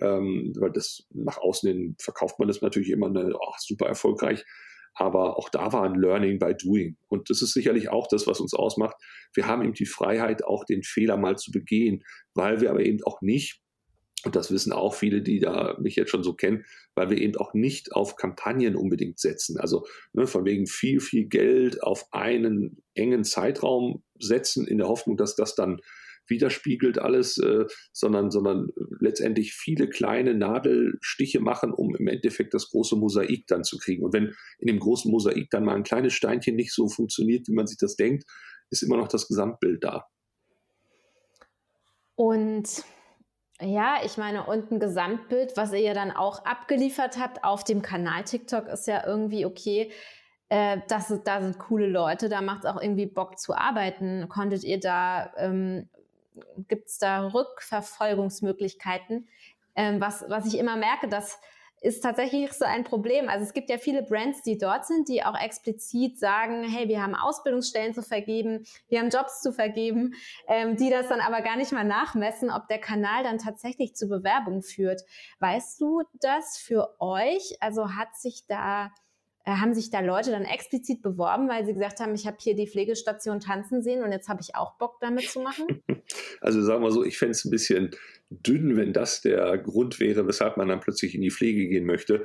ähm, weil das nach außen hin verkauft man das natürlich immer eine, oh, super erfolgreich. Aber auch da war ein Learning by Doing. Und das ist sicherlich auch das, was uns ausmacht. Wir haben eben die Freiheit, auch den Fehler mal zu begehen, weil wir aber eben auch nicht und das wissen auch viele, die da mich jetzt schon so kennen, weil wir eben auch nicht auf Kampagnen unbedingt setzen. Also ne, von wegen viel, viel Geld auf einen engen Zeitraum setzen, in der Hoffnung, dass das dann widerspiegelt alles, äh, sondern, sondern letztendlich viele kleine Nadelstiche machen, um im Endeffekt das große Mosaik dann zu kriegen. Und wenn in dem großen Mosaik dann mal ein kleines Steinchen nicht so funktioniert, wie man sich das denkt, ist immer noch das Gesamtbild da.
Und ja, ich meine, und ein Gesamtbild, was ihr ja dann auch abgeliefert habt auf dem Kanal TikTok, ist ja irgendwie okay. Äh, das, da sind coole Leute, da macht es auch irgendwie Bock zu arbeiten. Konntet ihr da, ähm, gibt es da Rückverfolgungsmöglichkeiten? Ähm, was, was ich immer merke, dass ist tatsächlich so ein Problem. Also es gibt ja viele Brands, die dort sind, die auch explizit sagen, hey, wir haben Ausbildungsstellen zu vergeben, wir haben Jobs zu vergeben, ähm, die das dann aber gar nicht mal nachmessen, ob der Kanal dann tatsächlich zu Bewerbung führt. Weißt du das für euch? Also hat sich da haben sich da Leute dann explizit beworben, weil sie gesagt haben, ich habe hier die Pflegestation tanzen sehen und jetzt habe ich auch Bock damit zu machen?
Also sagen wir so, ich fände es ein bisschen dünn, wenn das der Grund wäre, weshalb man dann plötzlich in die Pflege gehen möchte.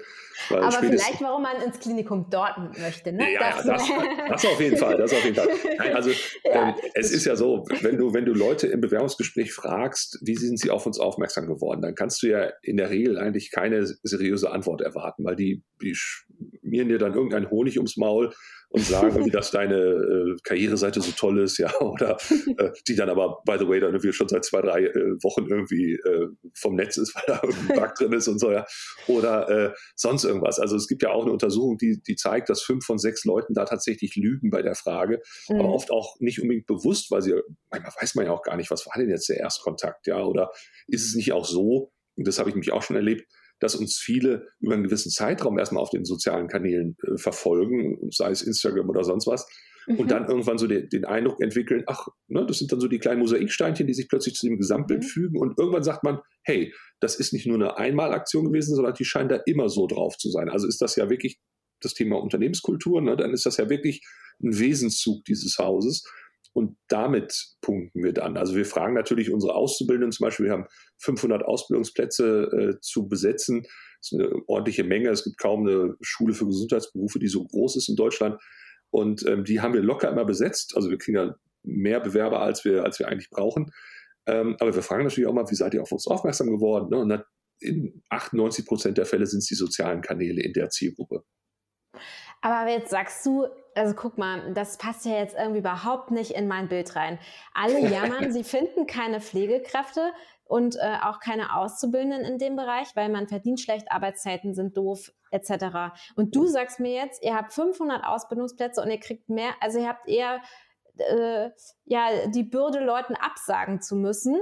Aber vielleicht, warum man ins Klinikum dort möchte. Ne?
Ja, das, das, das, auf jeden Fall. Das auf jeden Fall. Nein, also ja, ähm, es ist ja so, wenn du, wenn du Leute im Bewerbungsgespräch fragst, wie sind sie auf uns aufmerksam geworden, dann kannst du ja in der Regel eigentlich keine seriöse Antwort erwarten, weil die, die schmieren dir dann irgendeinen Honig ums Maul und sagen, wie dass deine äh, Karriereseite so toll ist, ja, oder äh, die dann aber, by the way, dann irgendwie schon seit zwei, drei äh, Wochen irgendwie äh, vom Netz ist, weil da irgendein Bug drin ist und so, ja, oder äh, sonst irgendwas. Also es gibt ja auch eine Untersuchung, die, die zeigt, dass fünf von sechs Leuten da tatsächlich lügen bei der Frage, mhm. aber oft auch nicht unbedingt bewusst, weil sie, manchmal weiß man ja auch gar nicht, was war denn jetzt der Erstkontakt, ja, oder ist es nicht auch so, und das habe ich mich auch schon erlebt, dass uns viele über einen gewissen Zeitraum erstmal auf den sozialen Kanälen äh, verfolgen, sei es Instagram oder sonst was, mhm. und dann irgendwann so den, den Eindruck entwickeln, ach, ne, das sind dann so die kleinen Mosaiksteinchen, die sich plötzlich zu dem Gesamtbild mhm. fügen und irgendwann sagt man, hey, das ist nicht nur eine Einmalaktion gewesen, sondern die scheinen da immer so drauf zu sein. Also ist das ja wirklich das Thema Unternehmenskultur, ne, dann ist das ja wirklich ein Wesenszug dieses Hauses. Und damit punkten wir dann. Also wir fragen natürlich unsere Auszubildenden zum Beispiel, wir haben 500 Ausbildungsplätze äh, zu besetzen. Das ist eine ordentliche Menge. Es gibt kaum eine Schule für Gesundheitsberufe, die so groß ist in Deutschland. Und ähm, die haben wir locker immer besetzt. Also wir kriegen ja mehr Bewerber, als wir, als wir eigentlich brauchen. Ähm, aber wir fragen natürlich auch mal, wie seid ihr auf uns aufmerksam geworden? Ne? Und in 98 Prozent der Fälle sind es die sozialen Kanäle in der Zielgruppe.
Aber jetzt sagst du, also guck mal, das passt ja jetzt irgendwie überhaupt nicht in mein Bild rein. Alle jammern, sie finden keine Pflegekräfte und äh, auch keine Auszubildenden in dem Bereich, weil man verdient schlecht, Arbeitszeiten sind doof, etc. Und du sagst mir jetzt, ihr habt 500 Ausbildungsplätze und ihr kriegt mehr, also ihr habt eher äh, ja die Bürde, Leuten absagen zu müssen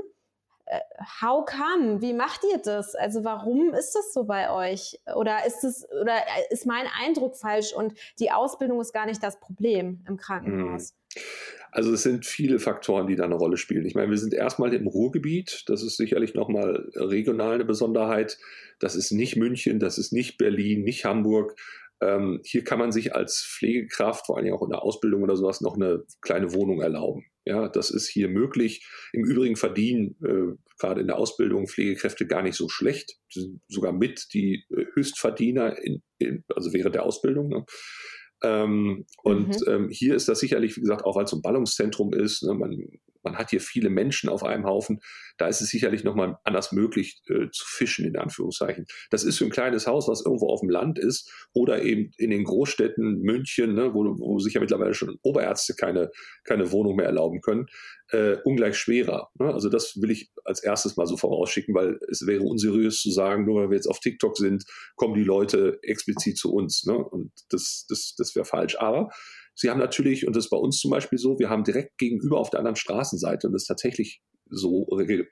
how come? Wie macht ihr das? Also warum ist das so bei euch? Oder ist es oder ist mein Eindruck falsch und die Ausbildung ist gar nicht das Problem im Krankenhaus?
Hm. Also es sind viele Faktoren, die da eine Rolle spielen. Ich meine, wir sind erstmal im Ruhrgebiet. Das ist sicherlich nochmal regional eine Besonderheit. Das ist nicht München, das ist nicht Berlin, nicht Hamburg. Ähm, hier kann man sich als Pflegekraft, vor allem auch in der Ausbildung oder sowas, noch eine kleine Wohnung erlauben. Ja, das ist hier möglich. Im Übrigen verdienen äh, gerade in der Ausbildung Pflegekräfte gar nicht so schlecht, sogar mit die äh, Höchstverdiener, in, in, also während der Ausbildung. Ne? Ähm, und mhm. ähm, hier ist das sicherlich, wie gesagt, auch als so ein Ballungszentrum ist. Ne? Man man hat hier viele Menschen auf einem Haufen, da ist es sicherlich nochmal anders möglich äh, zu fischen, in Anführungszeichen. Das ist für ein kleines Haus, was irgendwo auf dem Land ist oder eben in den Großstädten, München, ne, wo, wo sich ja mittlerweile schon Oberärzte keine, keine Wohnung mehr erlauben können, äh, ungleich schwerer. Ne? Also das will ich als erstes mal so vorausschicken, weil es wäre unseriös zu sagen, nur weil wir jetzt auf TikTok sind, kommen die Leute explizit zu uns. Ne? Und das, das, das wäre falsch. Aber Sie haben natürlich, und das ist bei uns zum Beispiel so, wir haben direkt gegenüber auf der anderen Straßenseite, und das ist tatsächlich so, äh,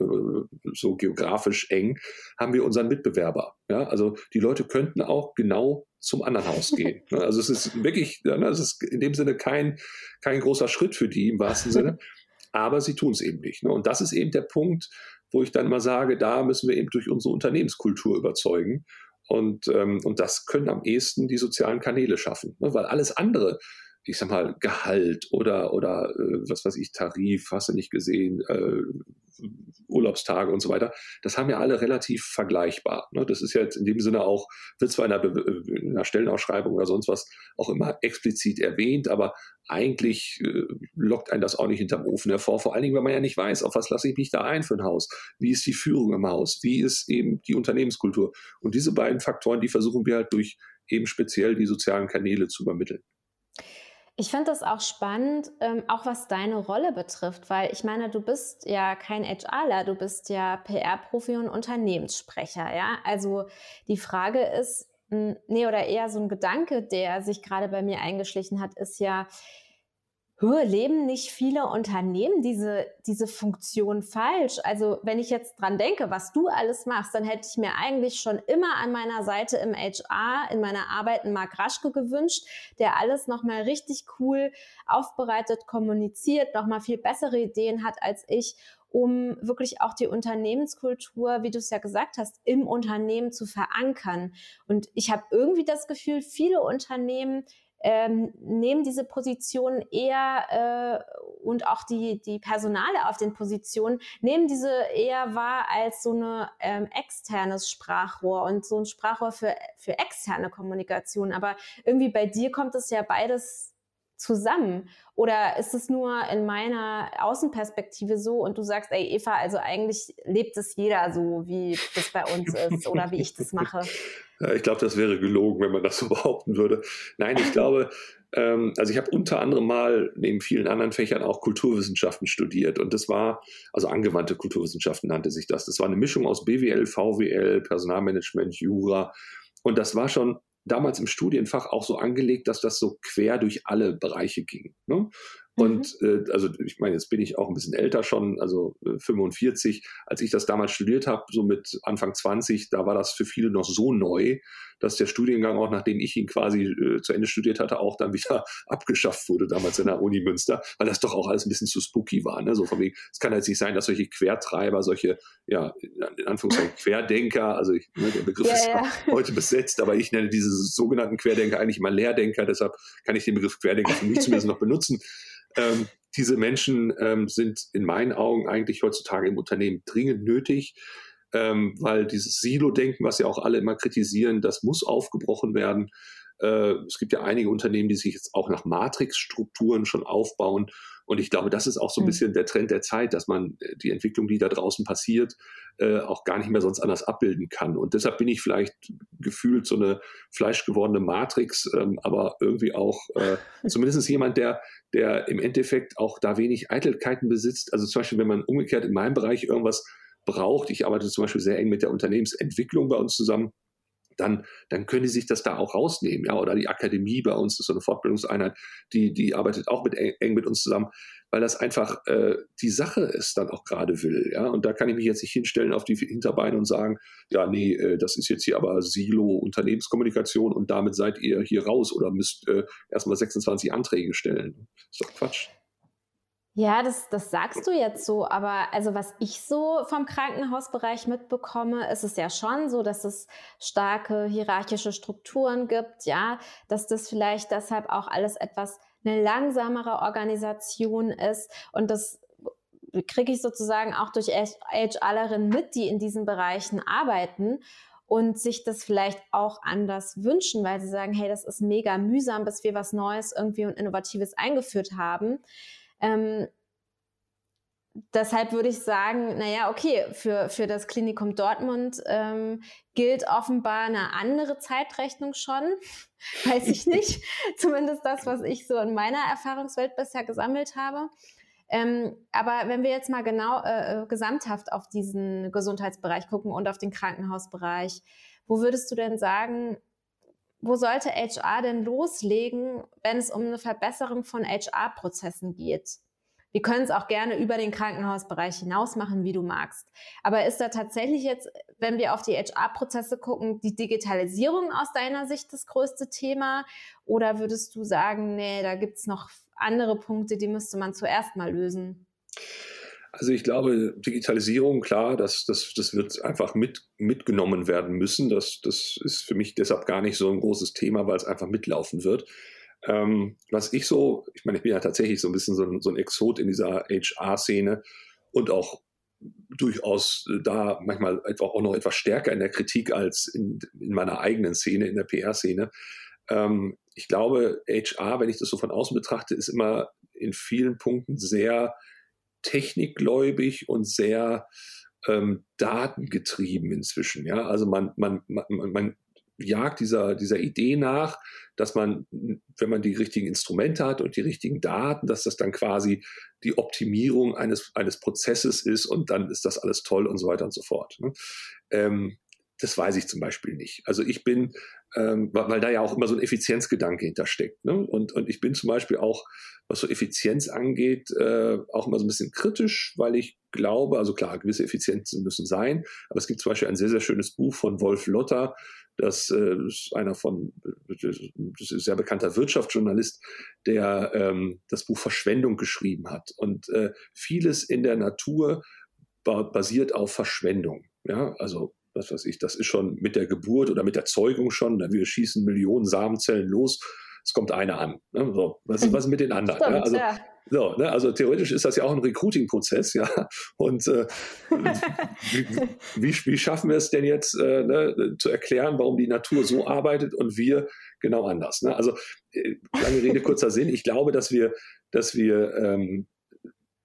so geografisch eng, haben wir unseren Mitbewerber. Ja, also die Leute könnten auch genau zum anderen Haus gehen. Ne? Also es ist wirklich, ne, es ist in dem Sinne kein, kein großer Schritt für die im wahrsten Sinne, aber sie tun es eben nicht. Ne? Und das ist eben der Punkt, wo ich dann mal sage, da müssen wir eben durch unsere Unternehmenskultur überzeugen. Und, ähm, und das können am ehesten die sozialen Kanäle schaffen, weil alles andere, ich sag mal, Gehalt oder, oder äh, was weiß ich, Tarif, hast du nicht gesehen, äh, Urlaubstage und so weiter, das haben ja alle relativ vergleichbar. Ne? Das ist ja jetzt in dem Sinne auch, wird zwar in einer, in einer, Stellenausschreibung oder sonst was auch immer explizit erwähnt, aber eigentlich äh, lockt einen das auch nicht hinterm Ofen hervor. Vor allen Dingen, wenn man ja nicht weiß, auf was lasse ich mich da ein für ein Haus? Wie ist die Führung im Haus? Wie ist eben die Unternehmenskultur? Und diese beiden Faktoren, die versuchen wir halt durch eben speziell die sozialen Kanäle zu übermitteln.
Ich finde das auch spannend, ähm, auch was deine Rolle betrifft, weil ich meine, du bist ja kein HRler, du bist ja PR-Profi und Unternehmenssprecher, ja. Also die Frage ist, nee, oder eher so ein Gedanke, der sich gerade bei mir eingeschlichen hat, ist ja, leben nicht viele Unternehmen diese, diese Funktion falsch? Also wenn ich jetzt dran denke, was du alles machst, dann hätte ich mir eigentlich schon immer an meiner Seite im HR, in meiner Arbeit einen Mark Raschke gewünscht, der alles nochmal richtig cool aufbereitet, kommuniziert, nochmal viel bessere Ideen hat als ich um wirklich auch die Unternehmenskultur, wie du es ja gesagt hast, im Unternehmen zu verankern. Und ich habe irgendwie das Gefühl, viele Unternehmen ähm, nehmen diese Positionen eher äh, und auch die, die Personale auf den Positionen nehmen diese eher wahr als so ein ähm, externes Sprachrohr und so ein Sprachrohr für, für externe Kommunikation. Aber irgendwie bei dir kommt es ja beides zusammen? Oder ist es nur in meiner Außenperspektive so und du sagst, ey Eva, also eigentlich lebt es jeder so, wie das bei uns ist oder wie ich das mache?
Ich glaube, das wäre gelogen, wenn man das so behaupten würde. Nein, ich glaube, ähm, also ich habe unter anderem mal neben vielen anderen Fächern auch Kulturwissenschaften studiert und das war, also angewandte Kulturwissenschaften nannte sich das. Das war eine Mischung aus BWL, VWL, Personalmanagement, Jura und das war schon damals im Studienfach auch so angelegt, dass das so quer durch alle Bereiche ging. Ne? Und mhm. äh, also ich meine, jetzt bin ich auch ein bisschen älter schon, also äh, 45. Als ich das damals studiert habe, so mit Anfang 20, da war das für viele noch so neu, dass der Studiengang auch, nachdem ich ihn quasi äh, zu Ende studiert hatte, auch dann wieder abgeschafft wurde, damals in der Uni Münster, weil das doch auch alles ein bisschen zu spooky war. Ne? So von wegen, es kann jetzt nicht sein, dass solche Quertreiber, solche, ja, in Anführungszeichen Querdenker, also ich, ne, der Begriff ja, ist ja. heute besetzt, aber ich nenne diese sogenannten Querdenker eigentlich immer Lehrdenker, deshalb kann ich den Begriff Querdenker für mich zumindest noch benutzen. Ähm, diese Menschen ähm, sind in meinen Augen eigentlich heutzutage im Unternehmen dringend nötig, ähm, weil dieses Silo-Denken, was ja auch alle immer kritisieren, das muss aufgebrochen werden. Äh, es gibt ja einige Unternehmen, die sich jetzt auch nach Matrix-Strukturen schon aufbauen. Und ich glaube, das ist auch so ein hm. bisschen der Trend der Zeit, dass man äh, die Entwicklung, die da draußen passiert, äh, auch gar nicht mehr sonst anders abbilden kann. Und deshalb bin ich vielleicht gefühlt so eine fleischgewordene Matrix, ähm, aber irgendwie auch äh, zumindest jemand, der, der im Endeffekt auch da wenig Eitelkeiten besitzt. Also zum Beispiel, wenn man umgekehrt in meinem Bereich irgendwas braucht, ich arbeite zum Beispiel sehr eng mit der Unternehmensentwicklung bei uns zusammen, dann, dann können die sich das da auch rausnehmen. Ja? Oder die Akademie bei uns, ist so eine Fortbildungseinheit, die, die arbeitet auch mit, eng mit uns zusammen, weil das einfach äh, die Sache ist dann auch gerade will. Ja? Und da kann ich mich jetzt nicht hinstellen auf die Hinterbeine und sagen, ja, nee, äh, das ist jetzt hier aber Silo-Unternehmenskommunikation und damit seid ihr hier raus oder müsst äh, erstmal 26 Anträge stellen. Ist doch Quatsch.
Ja, das, das sagst du jetzt so, aber also was ich so vom Krankenhausbereich mitbekomme, ist es ja schon so, dass es starke hierarchische Strukturen gibt, ja, dass das vielleicht deshalb auch alles etwas eine langsamere Organisation ist und das kriege ich sozusagen auch durch HRlerinnen mit, die in diesen Bereichen arbeiten und sich das vielleicht auch anders wünschen, weil sie sagen, hey, das ist mega mühsam, bis wir was Neues irgendwie und Innovatives eingeführt haben. Ähm, deshalb würde ich sagen, naja, okay, für, für das Klinikum Dortmund ähm, gilt offenbar eine andere Zeitrechnung schon. Weiß ich nicht. Zumindest das, was ich so in meiner Erfahrungswelt bisher gesammelt habe. Ähm, aber wenn wir jetzt mal genau äh, äh gesamthaft auf diesen Gesundheitsbereich gucken und auf den Krankenhausbereich, wo würdest du denn sagen, wo sollte HR denn loslegen, wenn es um eine Verbesserung von HR-Prozessen geht? Wir können es auch gerne über den Krankenhausbereich hinaus machen, wie du magst. Aber ist da tatsächlich jetzt, wenn wir auf die HR-Prozesse gucken, die Digitalisierung aus deiner Sicht das größte Thema? Oder würdest du sagen, nee, da gibt es noch andere Punkte, die müsste man zuerst mal lösen?
Also ich glaube, Digitalisierung, klar, das, das, das wird einfach mit, mitgenommen werden müssen. Das, das ist für mich deshalb gar nicht so ein großes Thema, weil es einfach mitlaufen wird. Ähm, was ich so, ich meine, ich bin ja tatsächlich so ein bisschen so ein, so ein Exot in dieser HR-Szene und auch durchaus da manchmal auch noch etwas stärker in der Kritik als in, in meiner eigenen Szene, in der PR-Szene. Ähm, ich glaube, HR, wenn ich das so von außen betrachte, ist immer in vielen Punkten sehr technikgläubig und sehr ähm, datengetrieben inzwischen. Ja, also man, man, man, man jagt dieser, dieser Idee nach, dass man, wenn man die richtigen Instrumente hat und die richtigen Daten, dass das dann quasi die Optimierung eines, eines Prozesses ist und dann ist das alles toll und so weiter und so fort. Ne? Ähm, das weiß ich zum Beispiel nicht. Also ich bin, ähm, weil da ja auch immer so ein Effizienzgedanke hintersteckt. Ne? Und, und ich bin zum Beispiel auch, was so Effizienz angeht, äh, auch immer so ein bisschen kritisch, weil ich glaube, also klar, gewisse Effizienzen müssen sein, aber es gibt zum Beispiel ein sehr, sehr schönes Buch von Wolf Lotter, das äh, ist einer von, das ist sehr bekannter Wirtschaftsjournalist, der ähm, das Buch Verschwendung geschrieben hat. Und äh, vieles in der Natur basiert auf Verschwendung. Ja, also was weiß ich, das ist schon mit der Geburt oder mit der Zeugung schon, wir schießen Millionen Samenzellen los, es kommt einer an. Ne? So, was, was ist mit den anderen? Stimmt, ja? Also, ja. So, ne? also theoretisch ist das ja auch ein Recruiting-Prozess, ja. Und äh, wie, wie, wie, schaffen wir es denn jetzt äh, ne, zu erklären, warum die Natur so arbeitet und wir genau anders? Ne? Also äh, lange Rede, kurzer Sinn. Ich glaube, dass wir, dass wir ähm,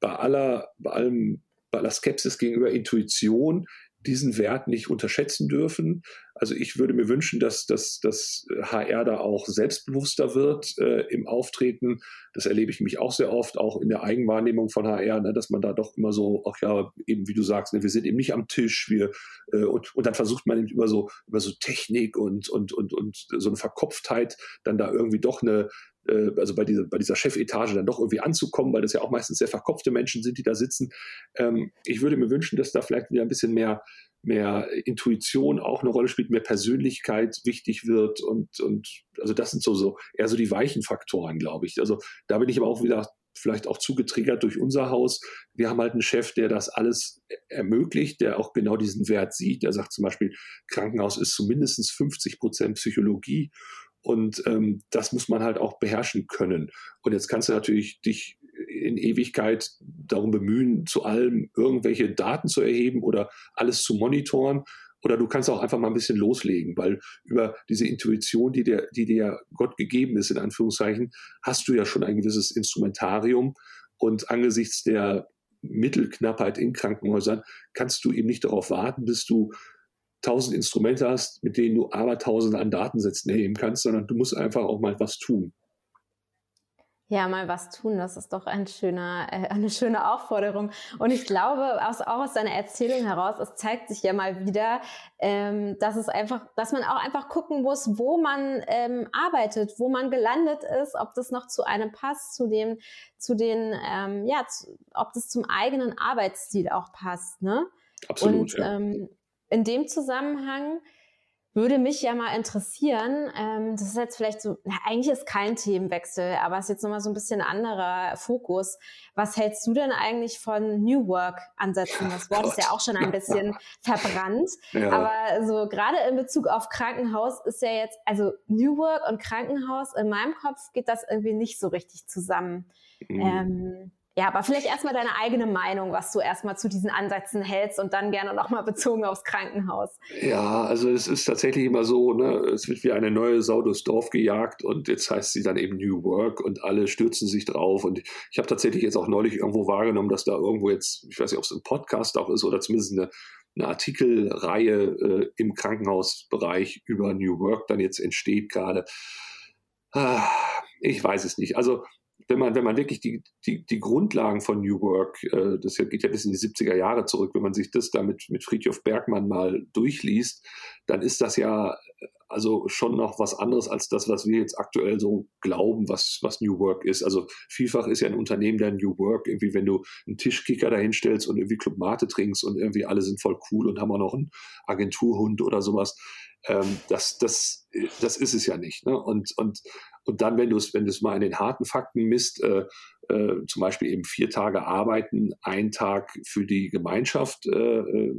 bei aller, bei allem, bei aller Skepsis gegenüber Intuition diesen Wert nicht unterschätzen dürfen. Also ich würde mir wünschen, dass, dass, dass HR da auch selbstbewusster wird äh, im Auftreten. Das erlebe ich mich auch sehr oft, auch in der Eigenwahrnehmung von HR, ne, dass man da doch immer so, ach ja, eben wie du sagst, ne, wir sind eben nicht am Tisch, wir äh, und, und dann versucht man eben über so über so Technik und und und und so eine Verkopftheit dann da irgendwie doch eine äh, also bei dieser, bei dieser Chefetage dann doch irgendwie anzukommen, weil das ja auch meistens sehr verkopfte Menschen sind, die da sitzen. Ähm, ich würde mir wünschen, dass da vielleicht wieder ein bisschen mehr, mehr Intuition auch eine Rolle spielt, mehr Persönlichkeit wichtig wird und, und also das sind so, so eher so die weichen Faktoren, glaube ich. Also da bin ich aber auch wieder vielleicht auch zugetriggert durch unser Haus. Wir haben halt einen Chef, der das alles ermöglicht, der auch genau diesen Wert sieht. Der sagt zum Beispiel, Krankenhaus ist zumindest 50 Prozent Psychologie und ähm, das muss man halt auch beherrschen können. Und jetzt kannst du natürlich dich in Ewigkeit darum bemühen, zu allem irgendwelche Daten zu erheben oder alles zu monitoren. Oder du kannst auch einfach mal ein bisschen loslegen, weil über diese Intuition, die dir, die dir Gott gegeben ist, in Anführungszeichen, hast du ja schon ein gewisses Instrumentarium. Und angesichts der Mittelknappheit in Krankenhäusern kannst du eben nicht darauf warten, bis du tausend Instrumente hast, mit denen du aber tausende an Datensätzen erheben kannst, sondern du musst einfach auch mal was tun.
Ja, mal was tun, das ist doch ein schöner, äh, eine schöne Aufforderung. Und ich glaube, aus, auch aus deiner Erzählung heraus, es zeigt sich ja mal wieder, ähm, dass es einfach, dass man auch einfach gucken muss, wo man ähm, arbeitet, wo man gelandet ist, ob das noch zu einem passt, zu dem, zu den, ähm, ja, zu, ob das zum eigenen Arbeitsstil auch passt, ne?
Absolut.
Und, ja. ähm, in dem Zusammenhang würde mich ja mal interessieren, ähm, das ist jetzt vielleicht so, na, eigentlich ist kein Themenwechsel, aber es ist jetzt nochmal so ein bisschen anderer Fokus. Was hältst du denn eigentlich von New Work-Ansätzen? Das Wort ist ja auch schon ein bisschen verbrannt. Ja. Aber so gerade in Bezug auf Krankenhaus ist ja jetzt, also New Work und Krankenhaus, in meinem Kopf geht das irgendwie nicht so richtig zusammen. Mhm. Ähm, Ja, aber vielleicht erstmal deine eigene Meinung, was du erstmal zu diesen Ansätzen hältst und dann gerne nochmal bezogen aufs Krankenhaus.
Ja, also es ist tatsächlich immer so, ne, es wird wie eine neue Sau durchs Dorf gejagt und jetzt heißt sie dann eben New Work und alle stürzen sich drauf. Und ich habe tatsächlich jetzt auch neulich irgendwo wahrgenommen, dass da irgendwo jetzt, ich weiß nicht, ob es ein Podcast auch ist oder zumindest eine, eine Artikelreihe äh, im Krankenhausbereich über New Work dann jetzt entsteht gerade. Ah, ich weiß es nicht. Also wenn man, wenn man wirklich die, die, die Grundlagen von New Work, äh, das geht ja bis in die 70er Jahre zurück, wenn man sich das da mit, mit Friedhof Bergmann mal durchliest, dann ist das ja äh, also schon noch was anderes als das, was wir jetzt aktuell so glauben, was, was New Work ist. Also vielfach ist ja ein Unternehmen der New Work, irgendwie, wenn du einen Tischkicker dahinstellst und irgendwie Club Mate trinkst und irgendwie alle sind voll cool und haben auch noch einen Agenturhund oder sowas. Ähm, das, das, das ist es ja nicht. Ne? Und, und, und dann, wenn du es, wenn mal in den harten Fakten misst, äh, äh, zum Beispiel eben vier Tage arbeiten, ein Tag für die Gemeinschaft, äh, äh,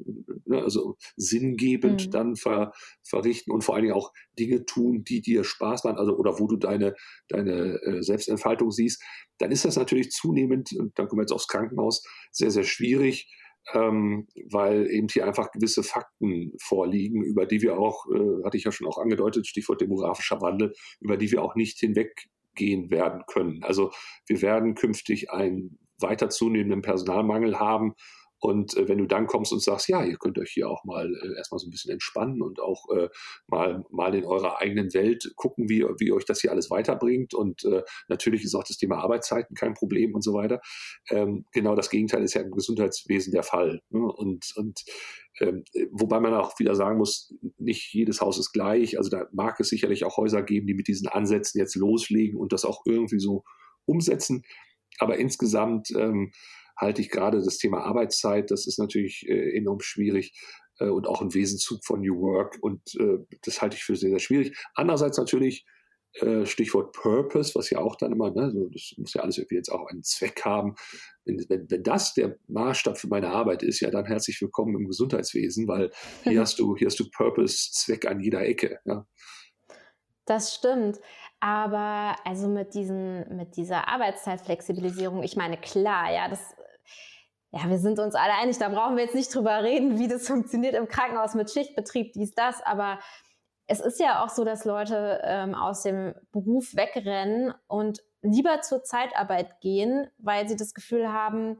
ne, also sinngebend mhm. dann ver, verrichten und vor allen Dingen auch Dinge tun, die dir Spaß machen, also oder wo du deine, deine äh, Selbstentfaltung siehst, dann ist das natürlich zunehmend, und dann kommen wir jetzt aufs Krankenhaus, sehr, sehr schwierig, ähm, weil eben hier einfach gewisse Fakten vorliegen, über die wir auch, äh, hatte ich ja schon auch angedeutet, Stichwort demografischer Wandel, über die wir auch nicht hinweggehen werden können. Also wir werden künftig einen weiter zunehmenden Personalmangel haben und äh, wenn du dann kommst und sagst, ja, ihr könnt euch hier auch mal äh, erstmal so ein bisschen entspannen und auch äh, mal, mal in eurer eigenen Welt gucken, wie, wie euch das hier alles weiterbringt. Und äh, natürlich ist auch das Thema Arbeitszeiten kein Problem und so weiter. Ähm, genau das Gegenteil ist ja im Gesundheitswesen der Fall. Ne? Und, und ähm, wobei man auch wieder sagen muss, nicht jedes Haus ist gleich. Also da mag es sicherlich auch Häuser geben, die mit diesen Ansätzen jetzt loslegen und das auch irgendwie so umsetzen. Aber insgesamt ähm, halte ich gerade das Thema Arbeitszeit, das ist natürlich äh, enorm schwierig äh, und auch ein Wesenzug von New Work und äh, das halte ich für sehr, sehr schwierig. Andererseits natürlich äh, Stichwort Purpose, was ja auch dann immer, ne, so, das muss ja alles irgendwie jetzt auch einen Zweck haben. Wenn, wenn, wenn das der Maßstab für meine Arbeit ist, ja, dann herzlich willkommen im Gesundheitswesen, weil hier mhm. hast du, hier hast du Purpose, Zweck an jeder Ecke. Ja.
Das stimmt. Aber also mit, diesen, mit dieser Arbeitszeitflexibilisierung, ich meine, klar, ja, das ja, wir sind uns alle einig, da brauchen wir jetzt nicht drüber reden, wie das funktioniert im Krankenhaus mit Schichtbetrieb, dies, das, aber es ist ja auch so, dass Leute ähm, aus dem Beruf wegrennen und lieber zur Zeitarbeit gehen, weil sie das Gefühl haben,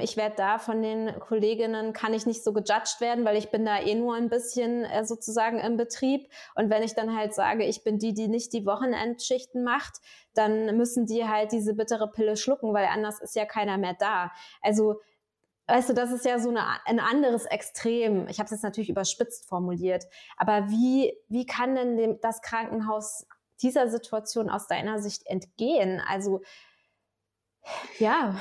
ich werde da von den Kolleginnen, kann ich nicht so gejudged werden, weil ich bin da eh nur ein bisschen äh, sozusagen im Betrieb. Und wenn ich dann halt sage, ich bin die, die nicht die Wochenendschichten macht, dann müssen die halt diese bittere Pille schlucken, weil anders ist ja keiner mehr da. Also weißt du, das ist ja so eine, ein anderes Extrem. Ich habe es jetzt natürlich überspitzt formuliert. Aber wie, wie kann denn dem, das Krankenhaus dieser Situation aus deiner Sicht entgehen? Also, ja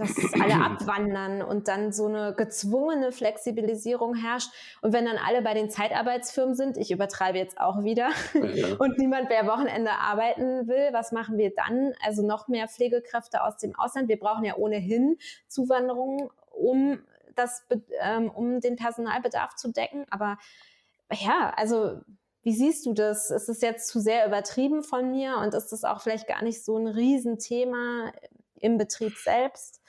dass alle abwandern und dann so eine gezwungene Flexibilisierung herrscht. Und wenn dann alle bei den Zeitarbeitsfirmen sind, ich übertreibe jetzt auch wieder, ja. und niemand mehr Wochenende arbeiten will, was machen wir dann? Also noch mehr Pflegekräfte aus dem Ausland. Wir brauchen ja ohnehin Zuwanderung, um das, ähm, um den Personalbedarf zu decken. Aber ja, also wie siehst du das? Ist es jetzt zu sehr übertrieben von mir und ist das auch vielleicht gar nicht so ein Riesenthema im Betrieb selbst?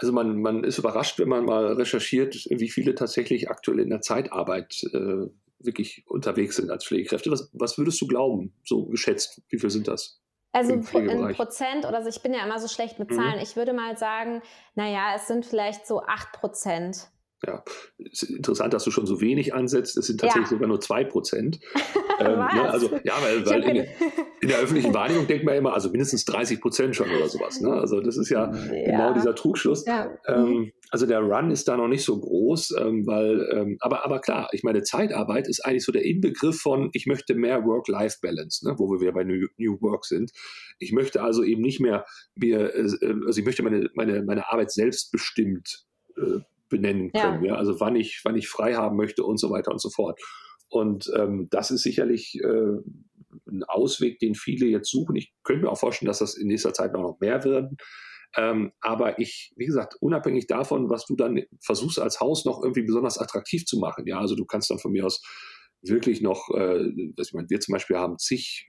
Also man, man ist überrascht, wenn man mal recherchiert, wie viele tatsächlich aktuell in der Zeitarbeit äh, wirklich unterwegs sind als Pflegekräfte. Was, was würdest du glauben, so geschätzt? Wie viel sind das?
Also in Prozent oder so, ich bin ja immer so schlecht mit mhm. Zahlen. Mhm. Ich würde mal sagen, naja, es sind vielleicht so acht Prozent.
Ja, es ist interessant, dass du schon so wenig ansetzt. Es sind tatsächlich ja. sogar nur zwei Prozent. ähm, ne, also, ja, weil, weil in, in, der öffentlichen Wahrnehmung denkt man immer, also mindestens 30 Prozent schon oder sowas. Ne? Also das ist ja, ja. genau dieser Trugschluss. Ja. Ähm, mhm. also der Run ist da noch nicht so groß, ähm, weil, ähm, aber, aber klar, ich meine, Zeitarbeit ist eigentlich so der Inbegriff von, ich möchte mehr Work-Life-Balance, ne? wo wir wieder bei New, New Work sind. Ich möchte also eben nicht mehr mir, äh, also ich möchte meine, meine, meine Arbeit selbstbestimmt äh, benennen können. Ja. ja. Also wann ich, wann ich frei haben möchte und so weiter und so fort. Und ähm, das ist sicherlich äh, ein Ausweg, den viele jetzt suchen. Ich könnte mir auch vorstellen, dass das in nächster Zeit noch mehr werden. Ähm, aber ich, wie gesagt, unabhängig davon, was du dann versuchst als Haus noch irgendwie besonders attraktiv zu machen, ja, also du kannst dann von mir aus wirklich noch, äh, ich meine, wir zum Beispiel haben zig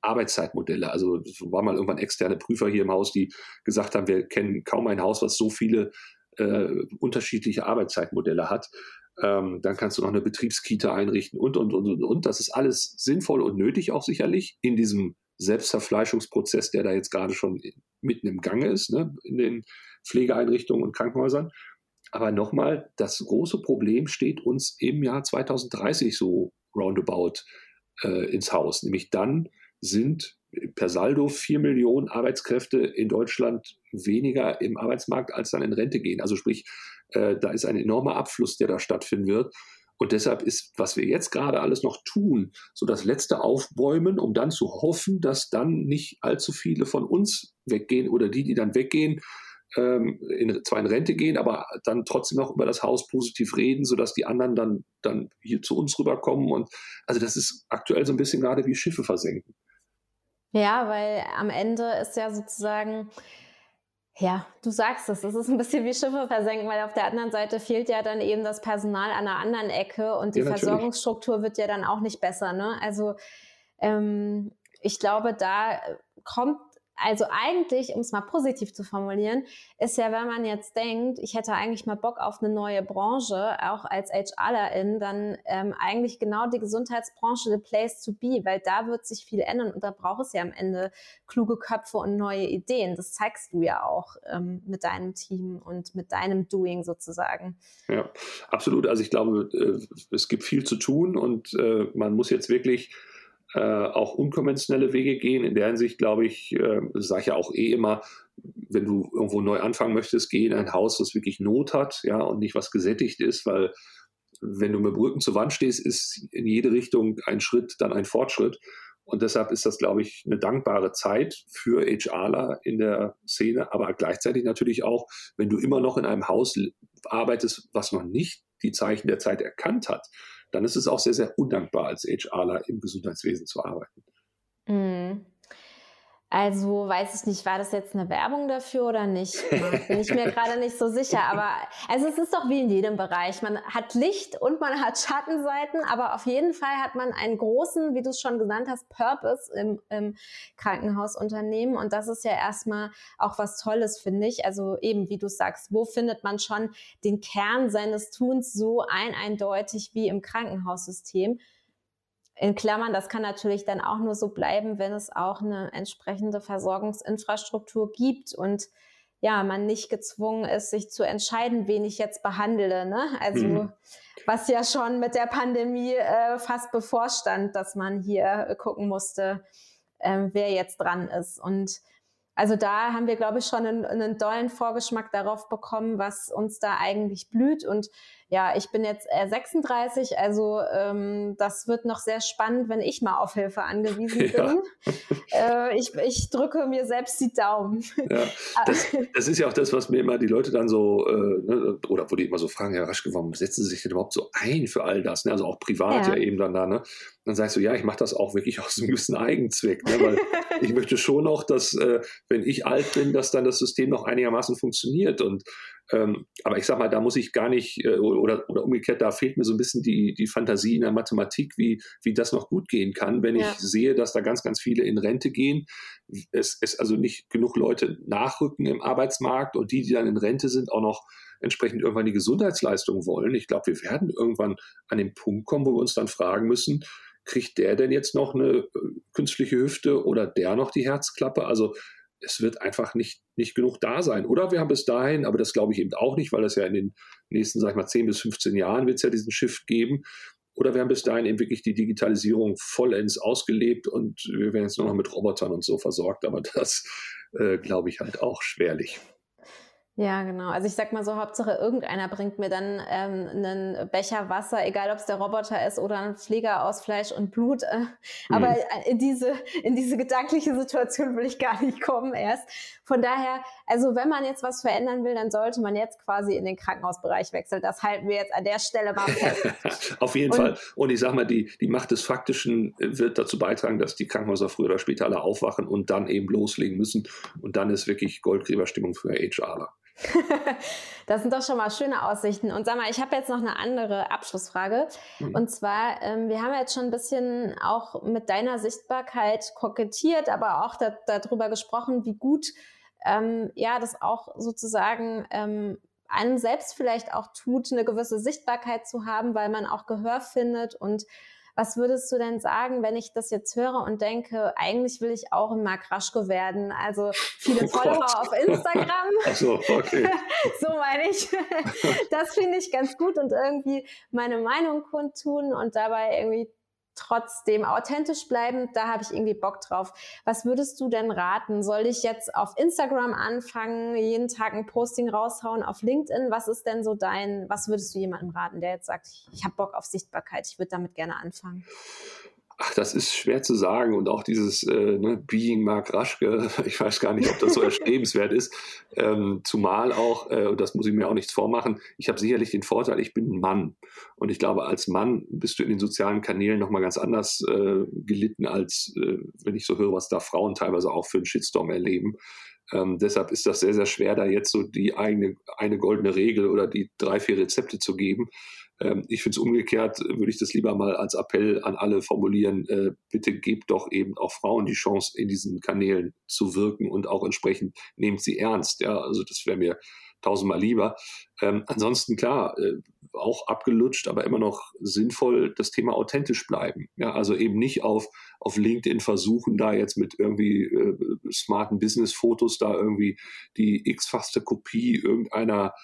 Arbeitszeitmodelle. Also es war mal irgendwann externe Prüfer hier im Haus, die gesagt haben, wir kennen kaum ein Haus, was so viele äh, unterschiedliche Arbeitszeitmodelle hat. Ähm, dann kannst du noch eine Betriebskita einrichten und, und, und, und, und. Das ist alles sinnvoll und nötig auch sicherlich in diesem Selbstzerfleischungsprozess, der da jetzt gerade schon mitten im Gange ist, ne, in den Pflegeeinrichtungen und Krankenhäusern. Aber nochmal, das große Problem steht uns im Jahr 2030 so roundabout äh, ins Haus. Nämlich dann sind per Saldo vier Millionen Arbeitskräfte in Deutschland weniger im Arbeitsmarkt, als dann in Rente gehen. Also sprich, äh, da ist ein enormer Abfluss, der da stattfinden wird. Und deshalb ist, was wir jetzt gerade alles noch tun, so das letzte Aufbäumen, um dann zu hoffen, dass dann nicht allzu viele von uns weggehen oder die, die dann weggehen, ähm, in, zwar in Rente gehen, aber dann trotzdem noch über das Haus positiv reden, sodass die anderen dann, dann hier zu uns rüberkommen. Und also das ist aktuell so ein bisschen gerade wie Schiffe versenken.
Ja, weil am Ende ist ja sozusagen, ja, du sagst es, es ist ein bisschen wie Schiffe versenken, weil auf der anderen Seite fehlt ja dann eben das Personal an einer anderen Ecke und die ja, Versorgungsstruktur wird ja dann auch nicht besser. Ne? Also ähm, ich glaube, da kommt also eigentlich, um es mal positiv zu formulieren, ist ja, wenn man jetzt denkt, ich hätte eigentlich mal Bock auf eine neue Branche, auch als HRlerin, dann ähm, eigentlich genau die Gesundheitsbranche the place to be, weil da wird sich viel ändern und da braucht es ja am Ende kluge Köpfe und neue Ideen. Das zeigst du ja auch ähm, mit deinem Team und mit deinem Doing sozusagen.
Ja, absolut. Also ich glaube, äh, es gibt viel zu tun und äh, man muss jetzt wirklich äh, auch unkonventionelle Wege gehen. In der Hinsicht glaube ich, äh, sage ich ja auch eh immer, wenn du irgendwo neu anfangen möchtest, geh in ein Haus, das wirklich Not hat, ja, und nicht was gesättigt ist, weil wenn du mit Brücken zur Wand stehst, ist in jede Richtung ein Schritt dann ein Fortschritt. Und deshalb ist das, glaube ich, eine dankbare Zeit für HRler in der Szene, aber gleichzeitig natürlich auch, wenn du immer noch in einem Haus arbeitest, was noch nicht die Zeichen der Zeit erkannt hat, dann ist es auch sehr, sehr undankbar, als HRler im Gesundheitswesen zu arbeiten.
Mhm. Also weiß ich nicht, war das jetzt eine Werbung dafür oder nicht? Bin ich mir gerade nicht so sicher. Aber also es ist doch wie in jedem Bereich. Man hat Licht und man hat Schattenseiten, aber auf jeden Fall hat man einen großen, wie du es schon genannt hast, Purpose im, im Krankenhausunternehmen. Und das ist ja erstmal auch was Tolles, finde ich. Also eben, wie du sagst, wo findet man schon den Kern seines Tuns so ein eindeutig wie im Krankenhaussystem? In Klammern, das kann natürlich dann auch nur so bleiben, wenn es auch eine entsprechende Versorgungsinfrastruktur gibt und ja, man nicht gezwungen ist, sich zu entscheiden, wen ich jetzt behandle. Ne? Also mhm. was ja schon mit der Pandemie äh, fast bevorstand, dass man hier äh, gucken musste, äh, wer jetzt dran ist. Und also da haben wir, glaube ich, schon einen, einen dollen Vorgeschmack darauf bekommen, was uns da eigentlich blüht. Und ja, ich bin jetzt 36, also ähm, das wird noch sehr spannend, wenn ich mal auf Hilfe angewiesen bin. Ja. Äh, ich, ich drücke mir selbst die Daumen.
Ja, das, das, ist ja auch das, was mir immer die Leute dann so, äh, ne, oder wo die immer so fragen, Herr Raschke, warum setzen Sie sich denn überhaupt so ein für all das? Ne? Also auch privat ja. ja eben dann da. Ne? Dann sagst du, ja, ich mache das auch wirklich aus einem gewissen Eigenzweck, ne? weil ich möchte schon noch, dass, äh, wenn ich alt bin, dass dann das System noch einigermaßen funktioniert. Und ähm, aber ich sag mal, da muss ich gar nicht, äh, oder, oder umgekehrt, da fehlt mir so ein bisschen die, die Fantasie in der Mathematik, wie, wie das noch gut gehen kann, wenn ja. ich sehe, dass da ganz, ganz viele in Rente gehen, es, es also nicht genug Leute nachrücken im Arbeitsmarkt und die, die dann in Rente sind, auch noch entsprechend irgendwann die Gesundheitsleistung wollen. Ich glaube, wir werden irgendwann an den Punkt kommen, wo wir uns dann fragen müssen, kriegt der denn jetzt noch eine äh, künstliche Hüfte oder der noch die Herzklappe? Also es wird einfach nicht, nicht genug da sein. Oder wir haben bis dahin, aber das glaube ich eben auch nicht, weil das ja in den nächsten, sag ich mal, 10 bis 15 Jahren wird es ja diesen Shift geben. Oder wir haben bis dahin eben wirklich die Digitalisierung vollends ausgelebt und wir werden jetzt nur noch mit Robotern und so versorgt. Aber das äh, glaube ich halt auch schwerlich.
Ja, genau. Also ich sag mal so, Hauptsache irgendeiner bringt mir dann ähm, einen Becher Wasser, egal ob es der Roboter ist oder ein Pfleger aus Fleisch und Blut. Äh, mhm. Aber in diese, in diese gedankliche Situation will ich gar nicht kommen erst. Von daher, also wenn man jetzt was verändern will, dann sollte man jetzt quasi in den Krankenhausbereich wechseln. Das halten wir jetzt an der Stelle mal
fest. Auf jeden und, Fall. Und ich sag mal, die, die Macht des Faktischen wird dazu beitragen, dass die Krankenhäuser früher oder später alle aufwachen und dann eben loslegen müssen. Und dann ist wirklich Goldgräberstimmung für HRler.
das sind doch schon mal schöne Aussichten. Und sag mal, ich habe jetzt noch eine andere Abschlussfrage. Mhm. Und zwar, ähm, wir haben jetzt schon ein bisschen auch mit deiner Sichtbarkeit kokettiert, aber auch da, darüber gesprochen, wie gut ähm, ja das auch sozusagen ähm, einem selbst vielleicht auch tut, eine gewisse Sichtbarkeit zu haben, weil man auch Gehör findet und was würdest du denn sagen, wenn ich das jetzt höre und denke, eigentlich will ich auch ein Mark Raschke werden? Also viele oh Follower Gott. auf Instagram.
Ach so, okay.
so meine ich. Das finde ich ganz gut und irgendwie meine Meinung kundtun und dabei irgendwie trotzdem authentisch bleiben, da habe ich irgendwie Bock drauf. Was würdest du denn raten? Soll ich jetzt auf Instagram anfangen, jeden Tag ein Posting raushauen, auf LinkedIn? Was ist denn so dein, was würdest du jemandem raten, der jetzt sagt, ich habe Bock auf Sichtbarkeit, ich würde damit gerne anfangen?
Ach, das ist schwer zu sagen und auch dieses äh, ne, Being Mark Raschke, ich weiß gar nicht, ob das so erstrebenswert ist. Ähm, zumal auch, äh, und das muss ich mir auch nichts vormachen, ich habe sicherlich den Vorteil, ich bin ein Mann. Und ich glaube, als Mann bist du in den sozialen Kanälen nochmal ganz anders äh, gelitten, als äh, wenn ich so höre, was da Frauen teilweise auch für einen Shitstorm erleben. Ähm, deshalb ist das sehr, sehr schwer, da jetzt so die eigene eine goldene Regel oder die drei, vier Rezepte zu geben. Ähm, ich finde es umgekehrt, würde ich das lieber mal als Appell an alle formulieren, äh, bitte gebt doch eben auch Frauen die Chance, in diesen Kanälen zu wirken und auch entsprechend nehmt sie ernst. Ja, also das wäre mir tausendmal lieber. Ähm, ansonsten klar, äh, auch abgelutscht, aber immer noch sinnvoll das Thema authentisch bleiben. Ja, also eben nicht auf, auf LinkedIn versuchen, da jetzt mit irgendwie äh, smarten Business-Fotos da irgendwie die x-fachste Kopie irgendeiner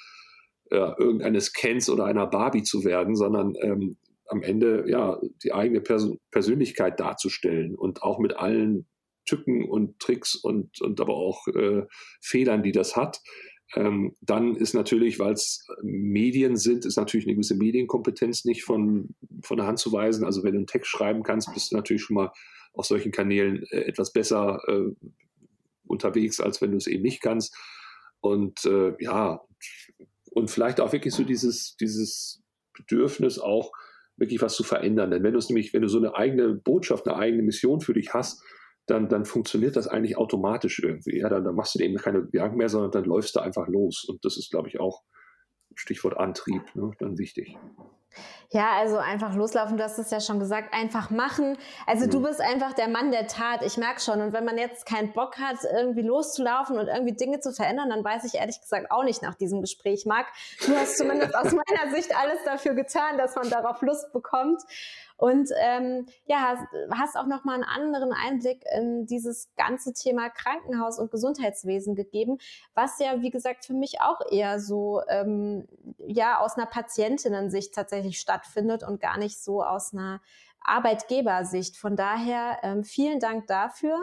ja, irgendeines Kens oder einer Barbie zu werden, sondern ähm, am Ende ja die eigene Pers Persönlichkeit darzustellen und auch mit allen Tücken und Tricks und, und aber auch äh, Fehlern, die das hat. Ähm, dann ist natürlich, weil es Medien sind, ist natürlich eine gewisse Medienkompetenz nicht von, von der Hand zu weisen. Also wenn du einen Text schreiben kannst, bist du natürlich schon mal auf solchen Kanälen äh, etwas besser äh, unterwegs, als wenn du es eben nicht kannst. Und äh, ja, und vielleicht auch wirklich so dieses, dieses Bedürfnis auch wirklich was zu verändern. Denn wenn du es nämlich, wenn du so eine eigene Botschaft, eine eigene Mission für dich hast, dann, dann funktioniert das eigentlich automatisch irgendwie. Ja, dann, dann machst du dir eben keine Gedanken mehr, sondern dann läufst du einfach los. Und das ist, glaube ich, auch Stichwort Antrieb, ne, dann wichtig.
Ja, also einfach loslaufen, du hast es ja schon gesagt, einfach machen. Also mhm. du bist einfach der Mann der Tat, ich merke schon. Und wenn man jetzt keinen Bock hat, irgendwie loszulaufen und irgendwie Dinge zu verändern, dann weiß ich ehrlich gesagt auch nicht nach diesem Gespräch, Marc. Du hast zumindest aus meiner Sicht alles dafür getan, dass man darauf Lust bekommt. Und ähm, ja, hast, auch noch mal einen anderen Einblick in dieses ganze Thema Krankenhaus und Gesundheitswesen gegeben, was ja, wie gesagt, für mich auch eher so ähm, ja aus einer Patientinnen-Sicht tatsächlich stattfindet und gar nicht so aus einer Arbeitgebersicht. Von daher ähm, vielen Dank dafür.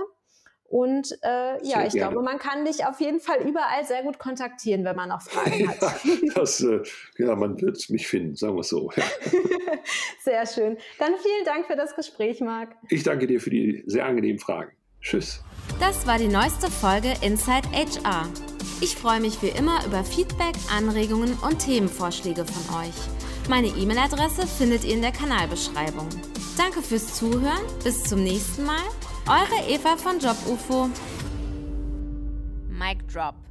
Und äh, ja, ich gerne. glaube, man kann dich auf jeden Fall überall sehr gut kontaktieren, wenn man noch Fragen hat.
das, äh, ja, man wird mich finden, sagen wir es so.
sehr schön. Dann vielen Dank für das Gespräch, Marc.
Ich danke dir für die sehr angenehmen Fragen. Tschüss.
Das war die neueste Folge Inside HR. Ich freue mich wie immer über Feedback, Anregungen und Themenvorschläge von euch. Meine E-Mail-Adresse findet ihr in der Kanalbeschreibung. Danke fürs Zuhören. Bis zum nächsten Mal eure Eva von Job UFO. Mic Drop.